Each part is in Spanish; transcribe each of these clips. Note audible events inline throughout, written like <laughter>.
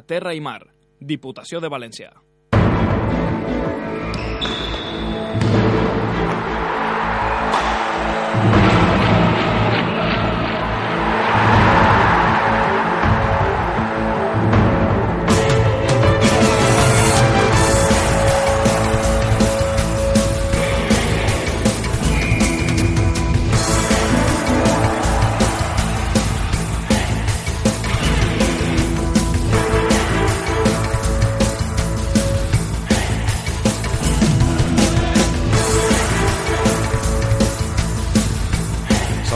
Terra i Mar, Diputació de València.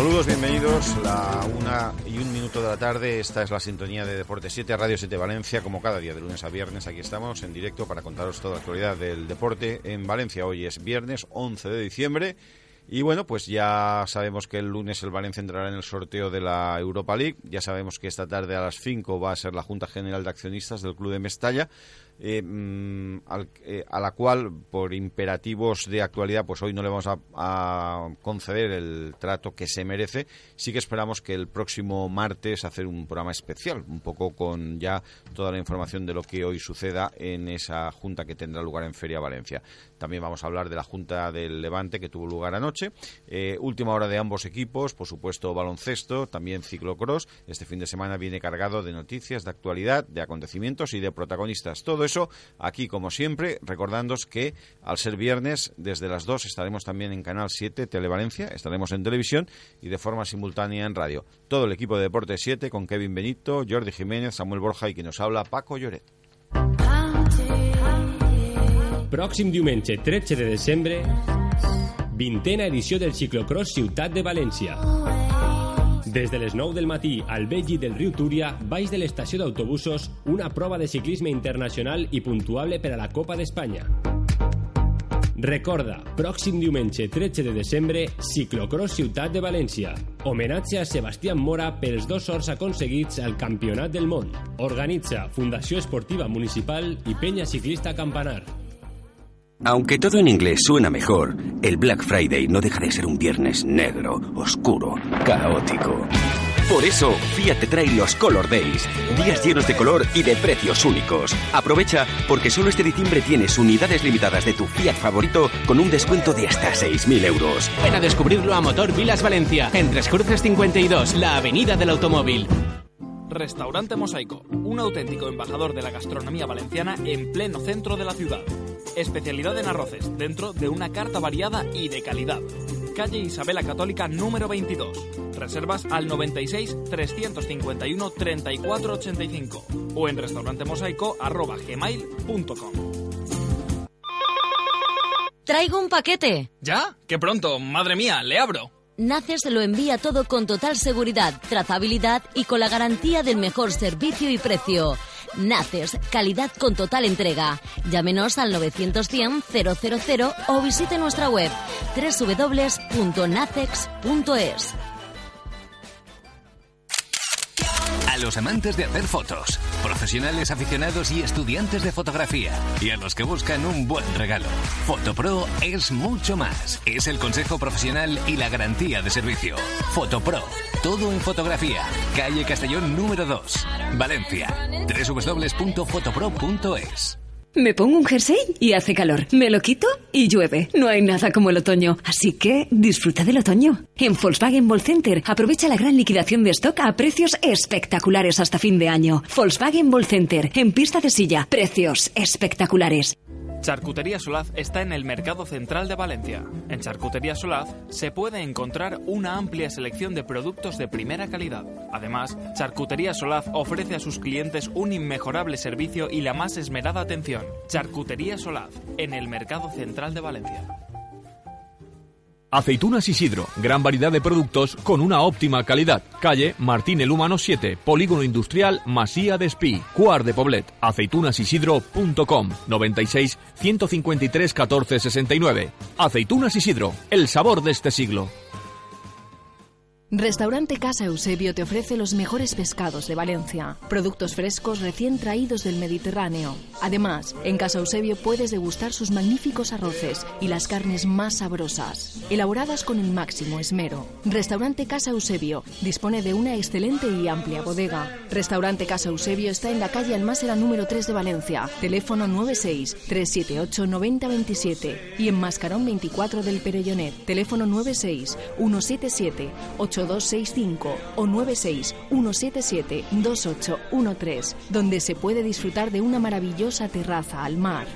Saludos, bienvenidos. La una y un minuto de la tarde. Esta es la sintonía de Deporte 7, Radio 7 Valencia. Como cada día, de lunes a viernes, aquí estamos en directo para contaros toda la actualidad del deporte en Valencia. Hoy es viernes 11 de diciembre. Y bueno, pues ya sabemos que el lunes el Valencia entrará en el sorteo de la Europa League. Ya sabemos que esta tarde a las 5 va a ser la Junta General de Accionistas del Club de Mestalla. Eh, mm, al- eh, a la cual, por imperativos de actualidad, pues hoy no le vamos a, a conceder el trato que se merece. Sí que esperamos que el próximo martes hacer un programa especial, un poco con ya toda la información de lo que hoy suceda en esa junta que tendrá lugar en Feria Valencia. También vamos a hablar de la junta del Levante que tuvo lugar anoche. Eh, última hora de ambos equipos, por supuesto baloncesto, también ciclocross. Este fin de semana viene cargado de noticias, de actualidad, de acontecimientos y de protagonistas. Todo eso aquí, como siempre, recordándos que al ser viernes, desde las 2 estaremos también en Canal 7 Televalencia, estaremos en televisión y de forma simultánea en radio. Todo el equipo de Deporte 7 con Kevin Benito, Jordi Jiménez, Samuel Borja y quien nos habla, Paco Lloret. Pròxim diumenge 13 de desembre, vintena edició del ciclocross Ciutat de València. Des de les 9 del matí al vell llit del riu Túria, baix de l'estació d'autobusos, una prova de ciclisme internacional i puntuable per a la Copa d'Espanya. Recorda, pròxim diumenge 13 de desembre, Ciclocross Ciutat de València. Homenatge a Sebastián Mora pels dos sorts aconseguits al Campionat del Món. Organitza Fundació Esportiva Municipal i Penya Ciclista Campanar. Aunque todo en inglés suena mejor, el Black Friday no deja de ser un viernes negro, oscuro, caótico. Por eso, Fiat te trae los Color Days, días llenos de color y de precios únicos. Aprovecha porque solo este diciembre tienes unidades limitadas de tu Fiat favorito con un descuento de hasta 6.000 euros. Ven a descubrirlo a Motor Vilas Valencia, en Tres Cruces 52, la avenida del automóvil. Restaurante Mosaico, un auténtico embajador de la gastronomía valenciana en pleno centro de la ciudad. Especialidad en arroces, dentro de una carta variada y de calidad. Calle Isabela Católica número 22. Reservas al 96 351 34 85 o en restaurantemosaico@gmail.com. Traigo un paquete. ¿Ya? ¡Qué pronto! ¡Madre mía! ¡Le abro! Naces lo envía todo con total seguridad, trazabilidad y con la garantía del mejor servicio y precio. Naces, calidad con total entrega. Llámenos al 910 000 o visite nuestra web www.nacex.es. A los amantes de hacer fotos, profesionales aficionados y estudiantes de fotografía, y a los que buscan un buen regalo, Fotopro es mucho más. Es el consejo profesional y la garantía de servicio. Fotopro, todo en fotografía. Calle Castellón número 2, Valencia. www.fotopro.es. Me pongo un jersey y hace calor. Me lo quito y llueve. No hay nada como el otoño. Así que disfruta del otoño. En Volkswagen Ball Center aprovecha la gran liquidación de stock a precios espectaculares hasta fin de año. Volkswagen Ball Center en pista de silla. Precios espectaculares. Charcutería Solaz está en el Mercado Central de Valencia. En Charcutería Solaz se puede encontrar una amplia selección de productos de primera calidad. Además, Charcutería Solaz ofrece a sus clientes un inmejorable servicio y la más esmerada atención. Charcutería Solaz, en el Mercado Central de Valencia. Aceitunas Isidro, gran variedad de productos con una óptima calidad. Calle Martín el Humano 7, Polígono Industrial Masía de Espí, Cuar de Poblet. Aceitunasidro.com 96 153 14 69. Aceitunas Isidro, el sabor de este siglo. Restaurante Casa Eusebio te ofrece los mejores pescados de Valencia, productos frescos recién traídos del Mediterráneo. Además, en Casa Eusebio puedes degustar sus magníficos arroces y las carnes más sabrosas, elaboradas con el máximo esmero. Restaurante Casa Eusebio dispone de una excelente y amplia bodega. Restaurante Casa Eusebio está en la calle Almásera número 3 de Valencia, teléfono 96 378 9027 y en Mascarón 24 del Perellonet, teléfono 96 177 8265 o 96 177 2813, donde se puede disfrutar de una maravillosa terraza al mar.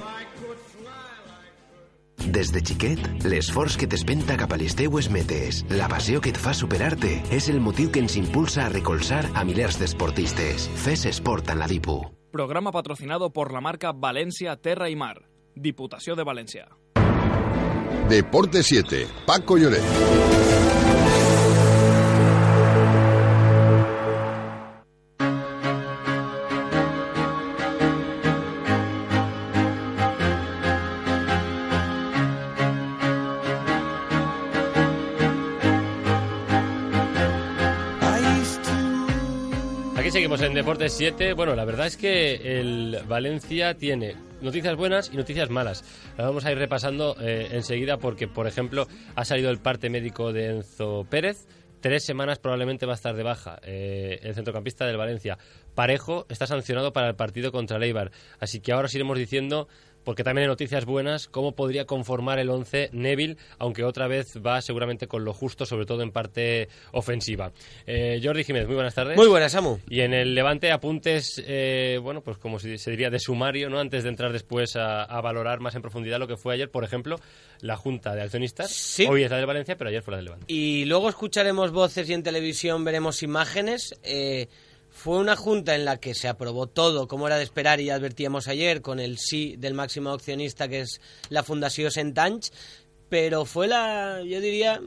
Des de xiquet, l'esforç que t'espenta cap a les teues metes, la passió que et fa superar-te, és el motiu que ens impulsa a recolzar a milers d'esportistes. Fes esport en la DIPU. Programa patrocinado por la marca Valencia Terra y Mar. Diputació de València. Deporte 7, Paco Lloret. Seguimos en Deportes 7. Bueno, la verdad es que el Valencia tiene noticias buenas y noticias malas. Las vamos a ir repasando eh, enseguida porque, por ejemplo, ha salido el parte médico de Enzo Pérez. Tres semanas probablemente va a estar de baja eh, el centrocampista del Valencia. Parejo está sancionado para el partido contra el Eibar. Así que ahora os iremos diciendo porque también hay noticias buenas, cómo podría conformar el 11 Neville, aunque otra vez va seguramente con lo justo, sobre todo en parte ofensiva. Eh, Jordi Jiménez, muy buenas tardes. Muy buenas, Samu. Y en el Levante apuntes, eh, bueno, pues como se diría de sumario, ¿no? Antes de entrar después a, a valorar más en profundidad lo que fue ayer, por ejemplo, la Junta de Accionistas. Hoy es la del Valencia, pero ayer fue la del Levante. Y luego escucharemos voces y en televisión veremos imágenes. Eh, fue una junta en la que se aprobó todo, como era de esperar y ya advertíamos ayer, con el sí del máximo accionista que es la Fundación Sentanch, pero fue la, yo diría,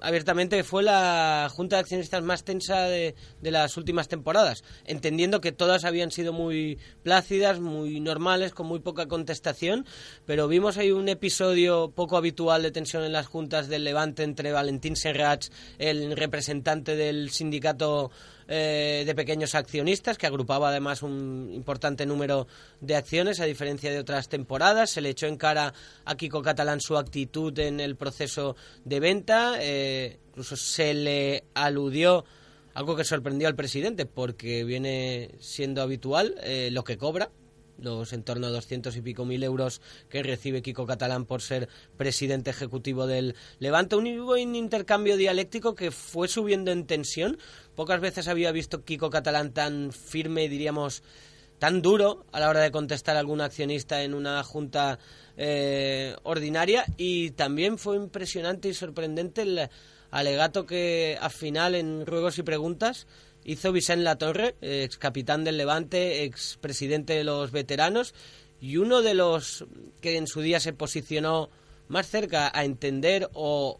abiertamente fue la junta de accionistas más tensa de, de, las últimas temporadas, entendiendo que todas habían sido muy plácidas, muy normales, con muy poca contestación, pero vimos ahí un episodio poco habitual de tensión en las juntas del Levante entre Valentín Serrats, el representante del sindicato eh, de pequeños accionistas, que agrupaba además un importante número de acciones, a diferencia de otras temporadas. Se le echó en cara a Kiko Catalán su actitud en el proceso de venta. Eh, incluso se le aludió algo que sorprendió al presidente, porque viene siendo habitual eh, lo que cobra los en torno a 200 y pico mil euros que recibe Kiko Catalán por ser presidente ejecutivo del Levante. Un intercambio dialéctico que fue subiendo en tensión. Pocas veces había visto Kiko Catalán tan firme, diríamos, tan duro a la hora de contestar a algún accionista en una junta eh, ordinaria y también fue impresionante y sorprendente el alegato que al final en ruegos y preguntas hizo Vicente Latorre, ex capitán del Levante, ex presidente de los veteranos y uno de los que en su día se posicionó más cerca a entender o,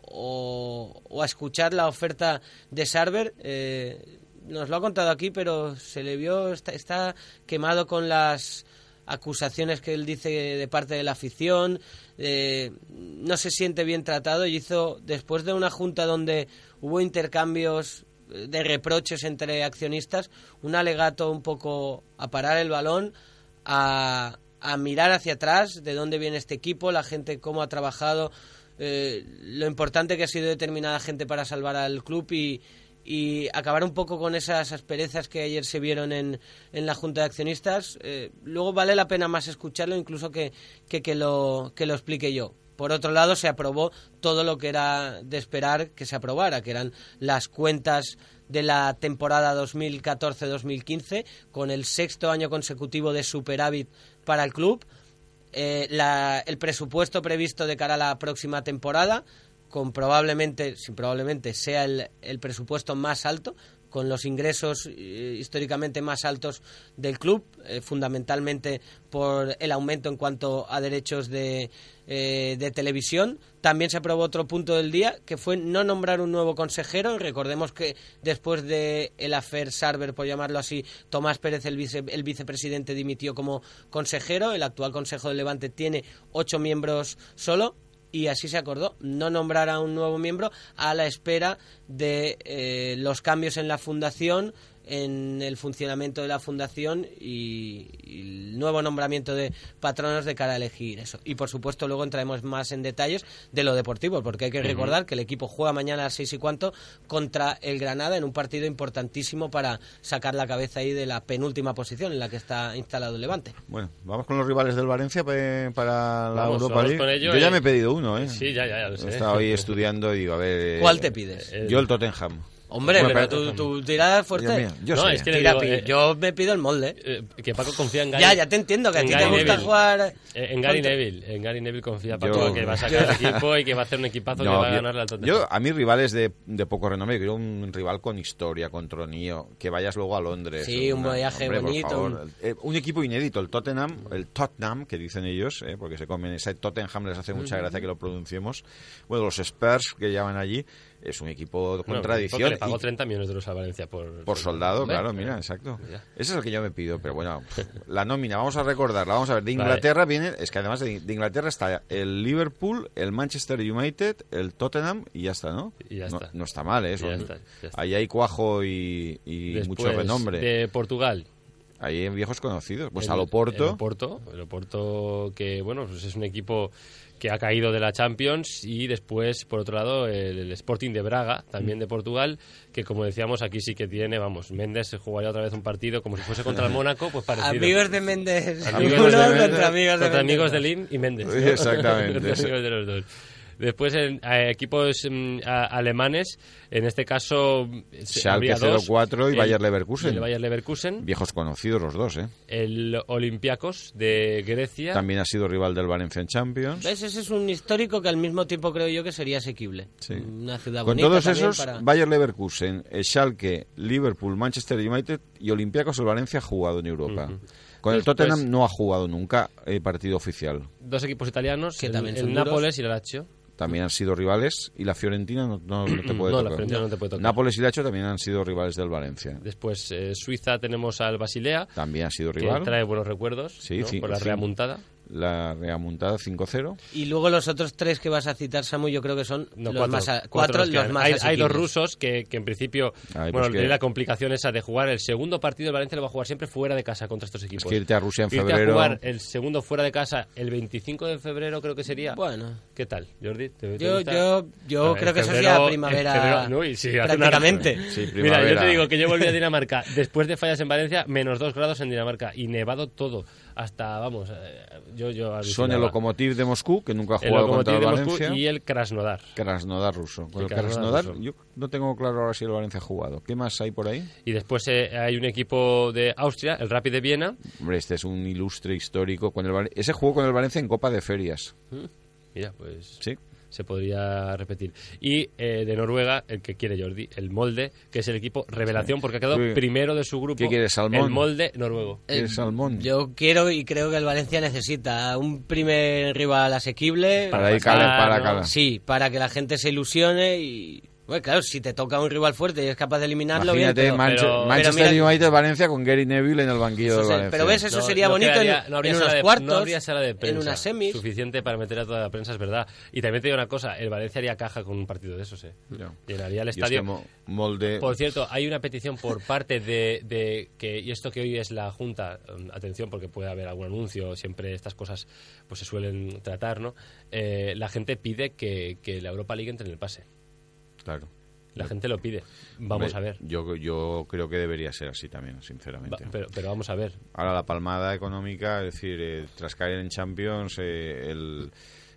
o, a escuchar la oferta de Sarver. Eh, nos lo ha contado aquí, pero se le vio, está, está quemado con las acusaciones que él dice de parte de la afición, eh, no se siente bien tratado y hizo, después de una junta donde hubo intercambios de reproches entre accionistas, un alegato un poco a parar el balón, a, a mirar hacia atrás de dónde viene este equipo, la gente cómo ha trabajado, eh, lo importante que ha sido determinada gente para salvar al club y, acabar un poco con esas asperezas que ayer se vieron en, en la Junta de Accionistas. Eh, luego vale la pena más escucharlo incluso que, que, lo, que lo explique yo. Por otro lado, se aprobó todo lo que era de esperar que se aprobara, que eran las cuentas de la temporada 2014-2015, con el sexto año consecutivo de superávit para el club, eh, el presupuesto previsto de cara a la próxima temporada, con probablemente, sin probablemente, sea el presupuesto más alto, con los ingresos eh, históricamente más altos del club, eh, fundamentalmente por el aumento en cuanto a derechos de, eh, de, televisión. También se aprobó otro punto del día, que fue no nombrar un nuevo consejero. Recordemos que después de el afer Sarver, por llamarlo así, Tomás Pérez, el, vice, el vicepresidente, dimitió como consejero. El actual Consejo de Levante tiene ocho miembros solo y así se acordó, no nombrar a un nuevo miembro a la espera de eh, los cambios en la fundación en el funcionamiento de la fundación y, y el nuevo nombramiento de patronos de cara a elegir eso. Y por supuesto luego entraremos más en detalles de lo deportivo, porque hay que recordar que el equipo juega mañana a las seis y cuanto contra el Granada en un partido importantísimo para sacar la cabeza ahí de la penúltima posición en la que está instalado el Levante. Bueno, vamos con los rivales del Valencia para la Vamos, Europa vamos League. ello Yo ya y- me he pedido uno, ¿eh? Sí, ya, ya, ya lo sé. He estado ahí estudiando y digo, a ver... eh, ¿Cuál te pides? Yo el Tottenham. Hombre, Bueno, pero tu, tu tirada es fuerte. Dios mío, yo No, sé. es que le Tira, digo, pi- eh, yo me pido el molde. Eh, que Paco confía en Gary. Ya, ya te entiendo, que a ti te gusta Neville. jugar... Eh, En Gary Neville. En Gary Neville confía Yo- Paco que va a sacar el equipo y que va a hacer un equipazo que va a yo- ganarle al Tottenham. Yo, a mí rivales de, de poco renombre, quiero un rival con historia, con tronío, que vayas luego a Londres. Sí, un viaje hombre, bonito. Eh, un equipo inédito, el Tottenham, el Tottenham, que dicen ellos, eh, porque se comen ese Tottenham, les hace mucha gracia que lo pronunciemos. Bueno, los Spurs que llaman allí, es un equipo con Bueno, tradición. le pagó y- 30 millones de euros a Valencia por... por soldado, claro, mira, exacto. mira. Ese es el que yo me pido, pero bueno, <laughs> la nómina, vamos a recordarla, vamos a ver, de Vale. Inglaterra viene, es que además de, de Inglaterra está el Liverpool, el Manchester United, el Tottenham y ya está, ¿no? Y ya está. no está mal, ¿eh? Ya está, ya está. Ahí hay cuajo y, y Después, mucho renombre. De Portugal. Ahí hay viejos conocidos, pues el- al Oporto. El Oporto, el Oporto que, bueno, pues es un equipo que ha caído de la Champions y después, por otro lado, el, el Sporting de Braga, también de Portugal, que como decíamos, aquí sí que tiene, vamos, Méndez jugaría otra vez un partido como si fuese contra el Mónaco, pues parecido. Amigos de Méndez. Amigos de Méndez contra amigos de contra Méndez. amigos de Lim y Méndez. ¿no? Exactamente, <laughs> amigos de los dos. Después, en eh, equipos mm, a- alemanes, en este caso... Schalke habría dos. 04 y El- Bayer Leverkusen. El Bayer Leverkusen, Viejos conocidos los dos, ¿eh? el Olympiacos de Grecia. También ha sido rival del Valencia en Champions. ¿Ves? Ese es un histórico que al mismo tiempo creo yo que sería asequible. Sí. Una ciudad Con bonita todos esos, para- Bayer Leverkusen, eh, Schalke, Liverpool, Manchester United y Olympiacos el Valencia ha jugado en Europa. Con el Tottenham no ha jugado nunca eh, partido oficial. Dos equipos italianos, Que el, también el. Nápoles y el Lazio. También han sido rivales y la Fiorentina no, no- no te <clears throat> puede No, la. Fiorentina no te puede tocar. Nápoles y Lazio también han sido rivales del Valencia. Después, eh, Suiza, tenemos al Basilea, También ha sido que rival. trae buenos recuerdos Sí, por la sí. La reamontada 5-0. Y luego los otros tres que vas a citar, Samu, yo creo que son No, los cuatro, más, a- cuatro los más hay, hay dos rusos que, que en principio, Ay, bueno, pues que- la complicación esa de jugar el segundo partido del Valencia lo va a jugar siempre fuera de casa contra estos equipos. que irte a Rusia en Irte febrero- a jugar el segundo fuera de casa el 25 de febrero creo que sería. Bueno. ¿Qué tal, Jordi? ¿Te- te Yo- gusta? yo- yo A ver, creo que en eso febrero- sería primavera febrero- no, y sí, hace una- prácticamente. Sí, Mira, yo primavera. te digo que yo volví a Dinamarca después de fallas en Valencia, menos dos grados en Dinamarca y nevado todo. Hasta, vamos, eh, yo, yo Son el Lokomotiv de Moscú, que nunca ha jugado contra el Valencia. y el Krasnodar. Krasnodar ruso. Con El el Krasnodar ruso. yo no tengo claro ahora si el Valencia ha jugado. ¿Qué más hay por ahí? Y después eh, hay un equipo de Austria, el Rapid de Viena. Hombre, este es un ilustre histórico. Con el Ese jugó con el Valencia en Copa de Ferias. Mm, Mira, pues Sí. Se podría repetir. Y eh, de Noruega, el que quiere Jordi, el Molde, que es el equipo revelación porque ha quedado Sí. primero de su grupo. ¿Qué quieres, Salmón? El Molde noruego. El Eh, Salmón. Yo quiero y creo que el Valencia necesita un primer rival asequible. Para ir cala- para ¿no? cala. Sí, para que la gente se ilusione y... Bueno, claro, si te toca un rival fuerte y es capaz de eliminarlo, bien, Imagínate pero- Manche- pero- Manchester pero mira- United Valencia con Gary Neville en el banquillo del se- Valencia. pero ves, eso No- sería no bonito quedaría- en, no habría en unos de- cuartos, no habría sala de prensa en unas semis. suficiente para meter a toda la prensa, es verdad. Y también te digo una cosa, el Valencia haría caja con un partido de esos, ¿eh? Ya. Llenaría el es que estadio. Mo- Molde... Por cierto, hay una petición por parte de, de que, y esto que hoy es la Junta, um, atención porque puede haber algún anuncio, siempre estas cosas pues se suelen tratar, ¿no? Eh, la gente pide que, que la Europa League entre en el pase. Claro. La gente lo pide. Vamos Hombre, a ver. Yo, yo creo que debería ser así también, sinceramente. Va- pero, pero vamos a ver. Ahora la palmada económica, es decir, eh, tras caer en Champions, eh, el,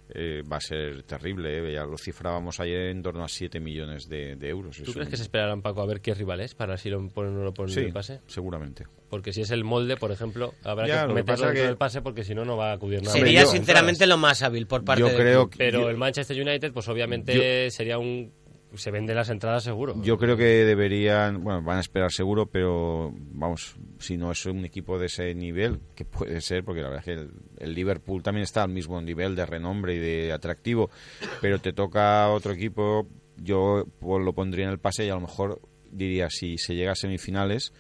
eh, va a ser terrible. eh. Ya lo cifrábamos ayer en torno a 7 millones de, de euros. ¿Tú Es crees un- que se esperarán, Paco, a ver qué rival es para si lo ponen o no lo ponen Sí, en el pase? seguramente. Porque si es el molde, por ejemplo, habrá Ya, que lo que meterlo que- del pase porque si no, no va a acudir nada. Sería yo- sinceramente lo más hábil por parte Yo del creo que- Pero yo- el Manchester United, pues obviamente sería un... Se venden las entradas seguro. Yo creo que deberían, bueno, van a esperar seguro, pero vamos, si no es un equipo de ese nivel, que puede ser, porque la verdad es que el, el Liverpool también está al mismo nivel de renombre y de atractivo, pero te toca otro equipo, yo pues, lo pondría en el pase y a lo mejor diría, si se llega a semifinales,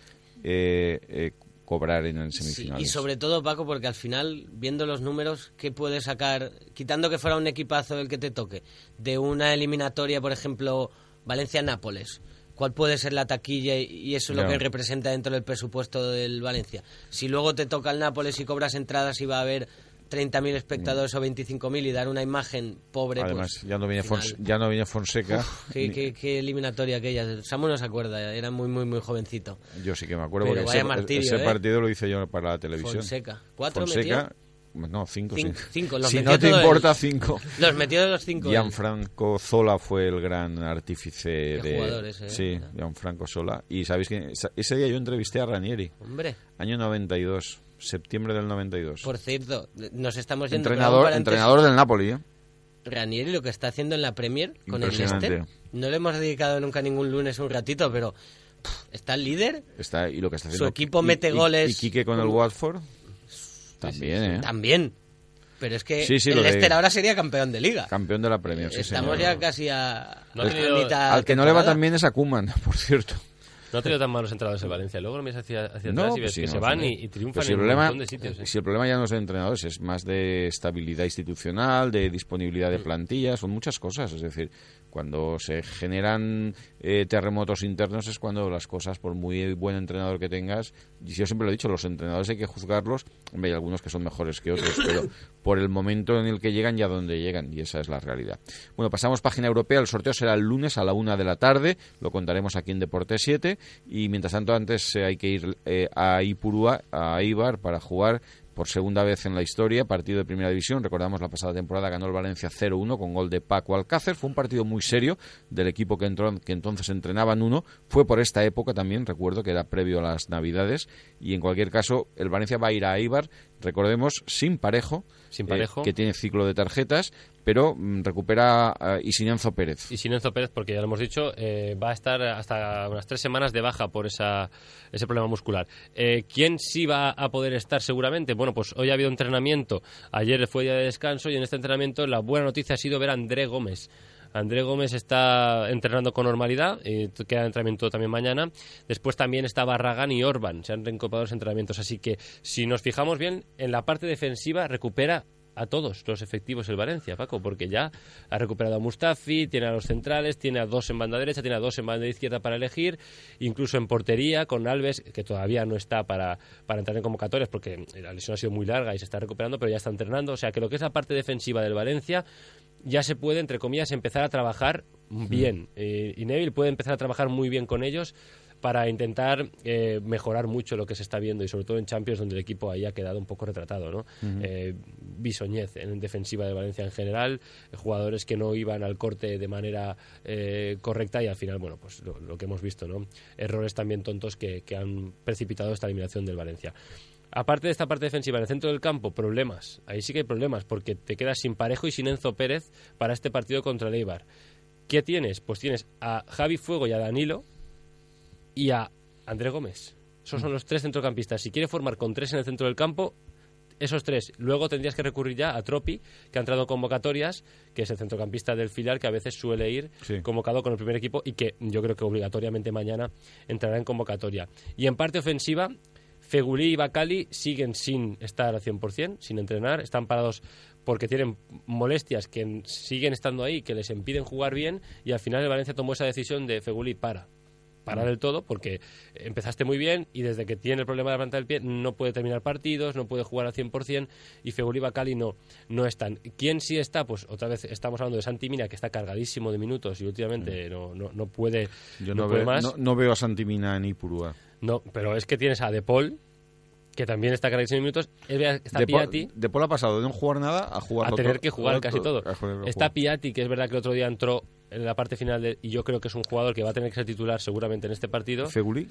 eh, eh, cobrar en el Sí, semifinales. y sobre todo, Paco, porque al final, viendo los números, ¿qué puede sacar, quitando que fuera un equipazo el que te toque, de una eliminatoria, por ejemplo, Valencia-Nápoles? ¿Cuál puede ser la taquilla y- eso es lo que representa dentro del presupuesto del Valencia? Si luego te toca el Nápoles y cobras entradas y va a haber 30.000 espectadores o 25.000 y dar una imagen pobre, Además, pues, ya no viene ya no viene Fonseca. Uf, qué, ni- qué- qué eliminatoria aquella. Samu no se acuerda, era muy, muy, muy jovencito. Yo sí que me acuerdo Pero porque ese, martirio, ese ¿eh? partido lo hice yo para la televisión. Fonseca. ¿Cuatro Fonseca, no, cinco, Cinco- sí. cinco, los si metió no te importa, cinco. Los metió de los cinco. Gianfranco Zola fue el gran artífice de... jugador ese, ¿eh? Sí, Gianfranco Zola. Y sabéis que ese día yo entrevisté a Ranieri. Hombre. Año 92, septiembre del 92. Por cierto, nos estamos yendo... entrenador, paréntesis. entrenador del Napoli, ¿eh? Ranieri lo que está haciendo en la Premier con el. Leicester. No le hemos dedicado nunca ningún lunes un ratito, pero pff, está el líder. Está, y lo que está Su haciendo... equipo y- mete y- goles Y Quique con el Watford. También, ¿eh? También. Pero es que Sí, sí, el de- Leicester ahora sería campeón de liga. Campeón de la Premier, sí, Estamos señor. ya casi a, No a tenido- Al que no le va tan bien es a Kuman, <laughs> por cierto. No ha tenido tan malos entrenadores en Valencia. Luego lo miras hacia, hacia atrás y ves pues sí, que no, se van sí. y, y triunfan Pues si en el problema, un montón de sitios. ¿eh? Si el problema ya no es de entrenadores, es más de estabilidad institucional, de disponibilidad Mm. de plantillas, son muchas cosas. Es decir, cuando se generan eh, terremotos internos es cuando las cosas, por muy buen entrenador que tengas, y yo siempre lo he dicho, los entrenadores hay que juzgarlos, hombre, hay algunos que son mejores que otros, pero por el momento en el que llegan y a dónde llegan, y esa es la realidad. Bueno, pasamos página europea, el sorteo será el lunes a la una de la tarde, lo contaremos aquí en Deporte 7, y mientras tanto antes eh, hay que ir eh, a Ipurúa, a Ibar, para jugar por segunda vez en la historia, partido de primera división. Recordamos la pasada temporada ganó el Valencia 0-1 con gol de Paco Alcácer. Fue un partido muy serio del equipo que, entró, que entonces entrenaba en uno. Fue por esta época también, recuerdo que era previo a las Navidades. Y en cualquier caso, el Valencia va a ir a Ibar, recordemos, sin parejo. Sin eh, parejo. que tiene ciclo de tarjetas, pero mm, recupera a Isinenzo Pérez. Y Sinenzo Pérez, porque ya lo hemos dicho, eh, va a estar hasta unas tres semanas de baja por ese problema muscular. Eh, ¿Quién sí va a poder estar seguramente? Bueno, pues hoy ha habido entrenamiento, ayer fue día de descanso y en este entrenamiento la buena noticia ha sido ver a André Gómez. André Gómez está entrenando con normalidad, t- queda entrenamiento también mañana. Después también está Barragán y Orban, se han reincorporado los entrenamientos. Así que si nos fijamos bien, en la parte defensiva recupera a todos los efectivos el Valencia, Paco, porque ya ha recuperado a Mustafi, tiene a los centrales, tiene a dos en banda derecha, tiene a dos en banda izquierda para elegir, incluso en portería con Alves, que todavía no está para, para entrar en convocatorias porque la lesión ha sido muy larga y se está recuperando, pero ya está entrenando. O sea que lo que es la parte defensiva del Valencia ya se puede, entre comillas, empezar a trabajar bien. Eh, y Neville puede empezar a trabajar muy bien con ellos para intentar eh, mejorar mucho lo que se está viendo y sobre todo en Champions donde el equipo ahí ha quedado un poco retratado, ¿no? Eh, Bisoñez en defensiva de Valencia en general, eh, jugadores que no iban al corte de manera eh, correcta y al final, bueno, pues lo, lo que hemos visto, ¿no? Errores también tontos que, que han precipitado esta eliminación del Valencia. Aparte de esta parte defensiva, en el centro del campo, problemas. Ahí sí que hay problemas, porque te quedas sin Parejo y sin Enzo Pérez para este partido contra el Eibar. ¿Qué tienes? Pues tienes a Javi Fuego y a Danilo y a André Gómez. Esos son los tres centrocampistas. Si quiere formar con tres en el centro del campo, esos tres. Luego tendrías que recurrir ya a Tropi, que ha entrado en convocatorias, que es el centrocampista del filial, que a veces suele ir Sí. convocado con el primer equipo y que yo creo que obligatoriamente mañana entrará en convocatoria. Y en parte ofensiva, Fegulí y Bacali siguen sin estar al 100%, sin entrenar, están parados porque tienen molestias que en- siguen estando ahí, que les impiden jugar bien y al final el Valencia tomó esa decisión de Fegulí para. Para del todo, porque empezaste muy bien y desde que tiene el problema de la planta del pie no puede terminar partidos, no puede jugar al 100% y Fegulí y Bacali no, no están. ¿Quién sí está? Pues otra vez estamos hablando de Santi Mina, que está cargadísimo de minutos y últimamente no, no, no puede, Yo no no, puede veo, más. no, no veo a Santimina en Ipurúa. No, pero es que tienes a De Paul, que también está cargadísimo de minutos. Está De Piatti, De Paul ha pasado de no jugar nada a jugar a tener que jugar casi todo. Está Piatti, que es verdad que el otro día entró en la parte final de- y yo creo que es un jugador que va a tener que ser titular seguramente en este partido. ¿Fegulí?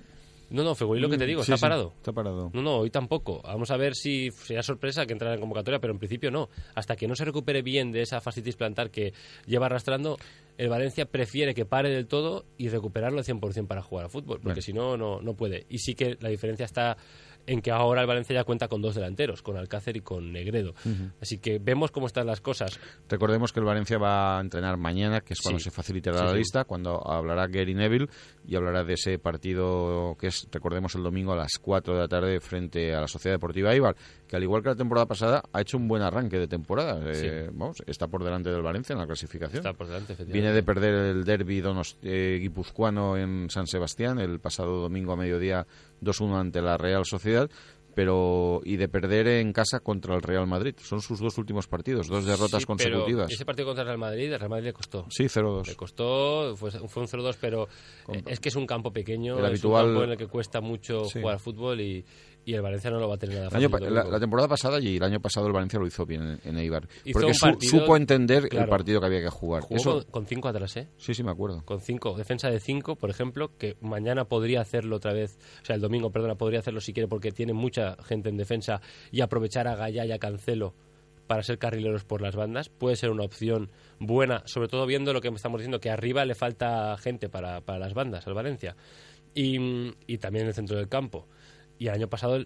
No, no, Fegulí lo que te digo, Sí, está sí, parado. Está parado. No, no, hoy tampoco. Vamos a ver si sería sorpresa que entrara en convocatoria, pero en principio no. Hasta que no se recupere bien de esa fascitis plantar que lleva arrastrando, el Valencia prefiere que pare del todo y recuperarlo al 100% para jugar a fútbol, porque Bueno. si no, no, no puede. Y sí que la diferencia está en que ahora el Valencia ya cuenta con dos delanteros, con Alcácer y con Negredo. Así que vemos cómo están las cosas. Recordemos que el Valencia va a entrenar mañana, que es cuando Sí. se facilitará Sí, la sí. lista, cuando hablará Gary Neville y hablará de ese partido que es, recordemos, el domingo a las 4 de la tarde frente a la Sociedad Deportiva Eibar, que al igual que la temporada pasada ha hecho un buen arranque de temporada. Eh, vamos, está por delante del Valencia en la clasificación. Está por delante, efectivamente. Viene de perder el derby donos, eh, guipuzcoano en San Sebastián el pasado domingo a mediodía 2-1 ante la Real Sociedad pero y de perder en casa contra el Real Madrid. Son sus dos últimos partidos, dos derrotas Sí, pero consecutivas. ese partido contra el Real Madrid, el Real Madrid le costó. Sí, 0-2. Le costó, fue, fue un 0-2, pero eh, es que es un campo pequeño, El es habitual- un campo en el que cuesta mucho Sí. jugar al fútbol y, y el Valencia no lo va a tener nada fácil. año la, temporada pasada y el año pasado el Valencia lo hizo bien en, en Eibar. Hizo porque un su- partido- supo entender el partido que había que jugar. Jugó Eso- con, con cinco atrás, ¿eh? Sí, sí, me acuerdo. Con cinco, defensa de cinco, por ejemplo, que mañana podría hacerlo otra vez, o sea, el domingo, perdona, podría hacerlo si quiere porque tiene mucha gente en defensa y aprovechar a Gallá y a Cancelo para ser carrileros por las bandas, puede ser una opción buena, sobre todo viendo lo que estamos diciendo, que arriba le falta gente para, para las bandas al Valencia y, y también en el centro del campo. Y el año pasado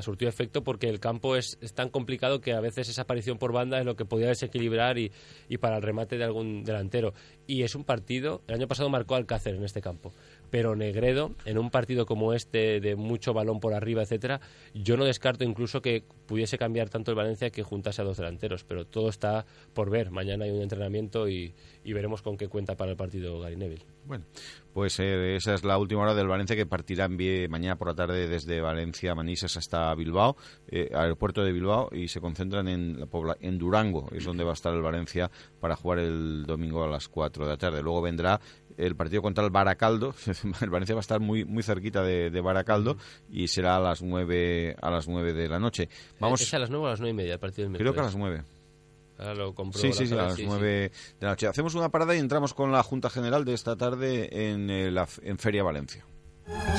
surtió efecto porque el campo es, es tan complicado que a veces esa aparición por banda es lo que podía desequilibrar y, y para el remate de algún delantero. Y es un partido, el año pasado marcó Alcácer en este campo, pero Negredo, en un partido como este, de mucho balón por arriba, etcétera, yo no descarto incluso que pudiese cambiar tanto el Valencia que juntase a dos delanteros, pero todo está por ver. Mañana hay un entrenamiento y, veremos con qué cuenta para el partido Gary Neville. Bueno, pues eh, esa es la última hora del Valencia que partirá en mañana por la tarde desde Valencia, Manises hasta Bilbao, eh, aeropuerto de Bilbao, y se concentran en, la en Durango, es donde va a estar el Valencia para jugar el domingo a las 4 de la tarde. Luego vendrá el partido contra el Baracaldo, <laughs> el Valencia va a estar muy muy cerquita de, de Baracaldo y será a las 9 a las 9 de la noche. Vamos, ¿Es a las nueve o a las nueve y media el partido del creo que a las 9. Ahora lo. Sí, sí, sí, a las sí, sí. nueve de la noche. Hacemos una parada y entramos con la Junta General de esta tarde en, eh, la, en Feria Valencia.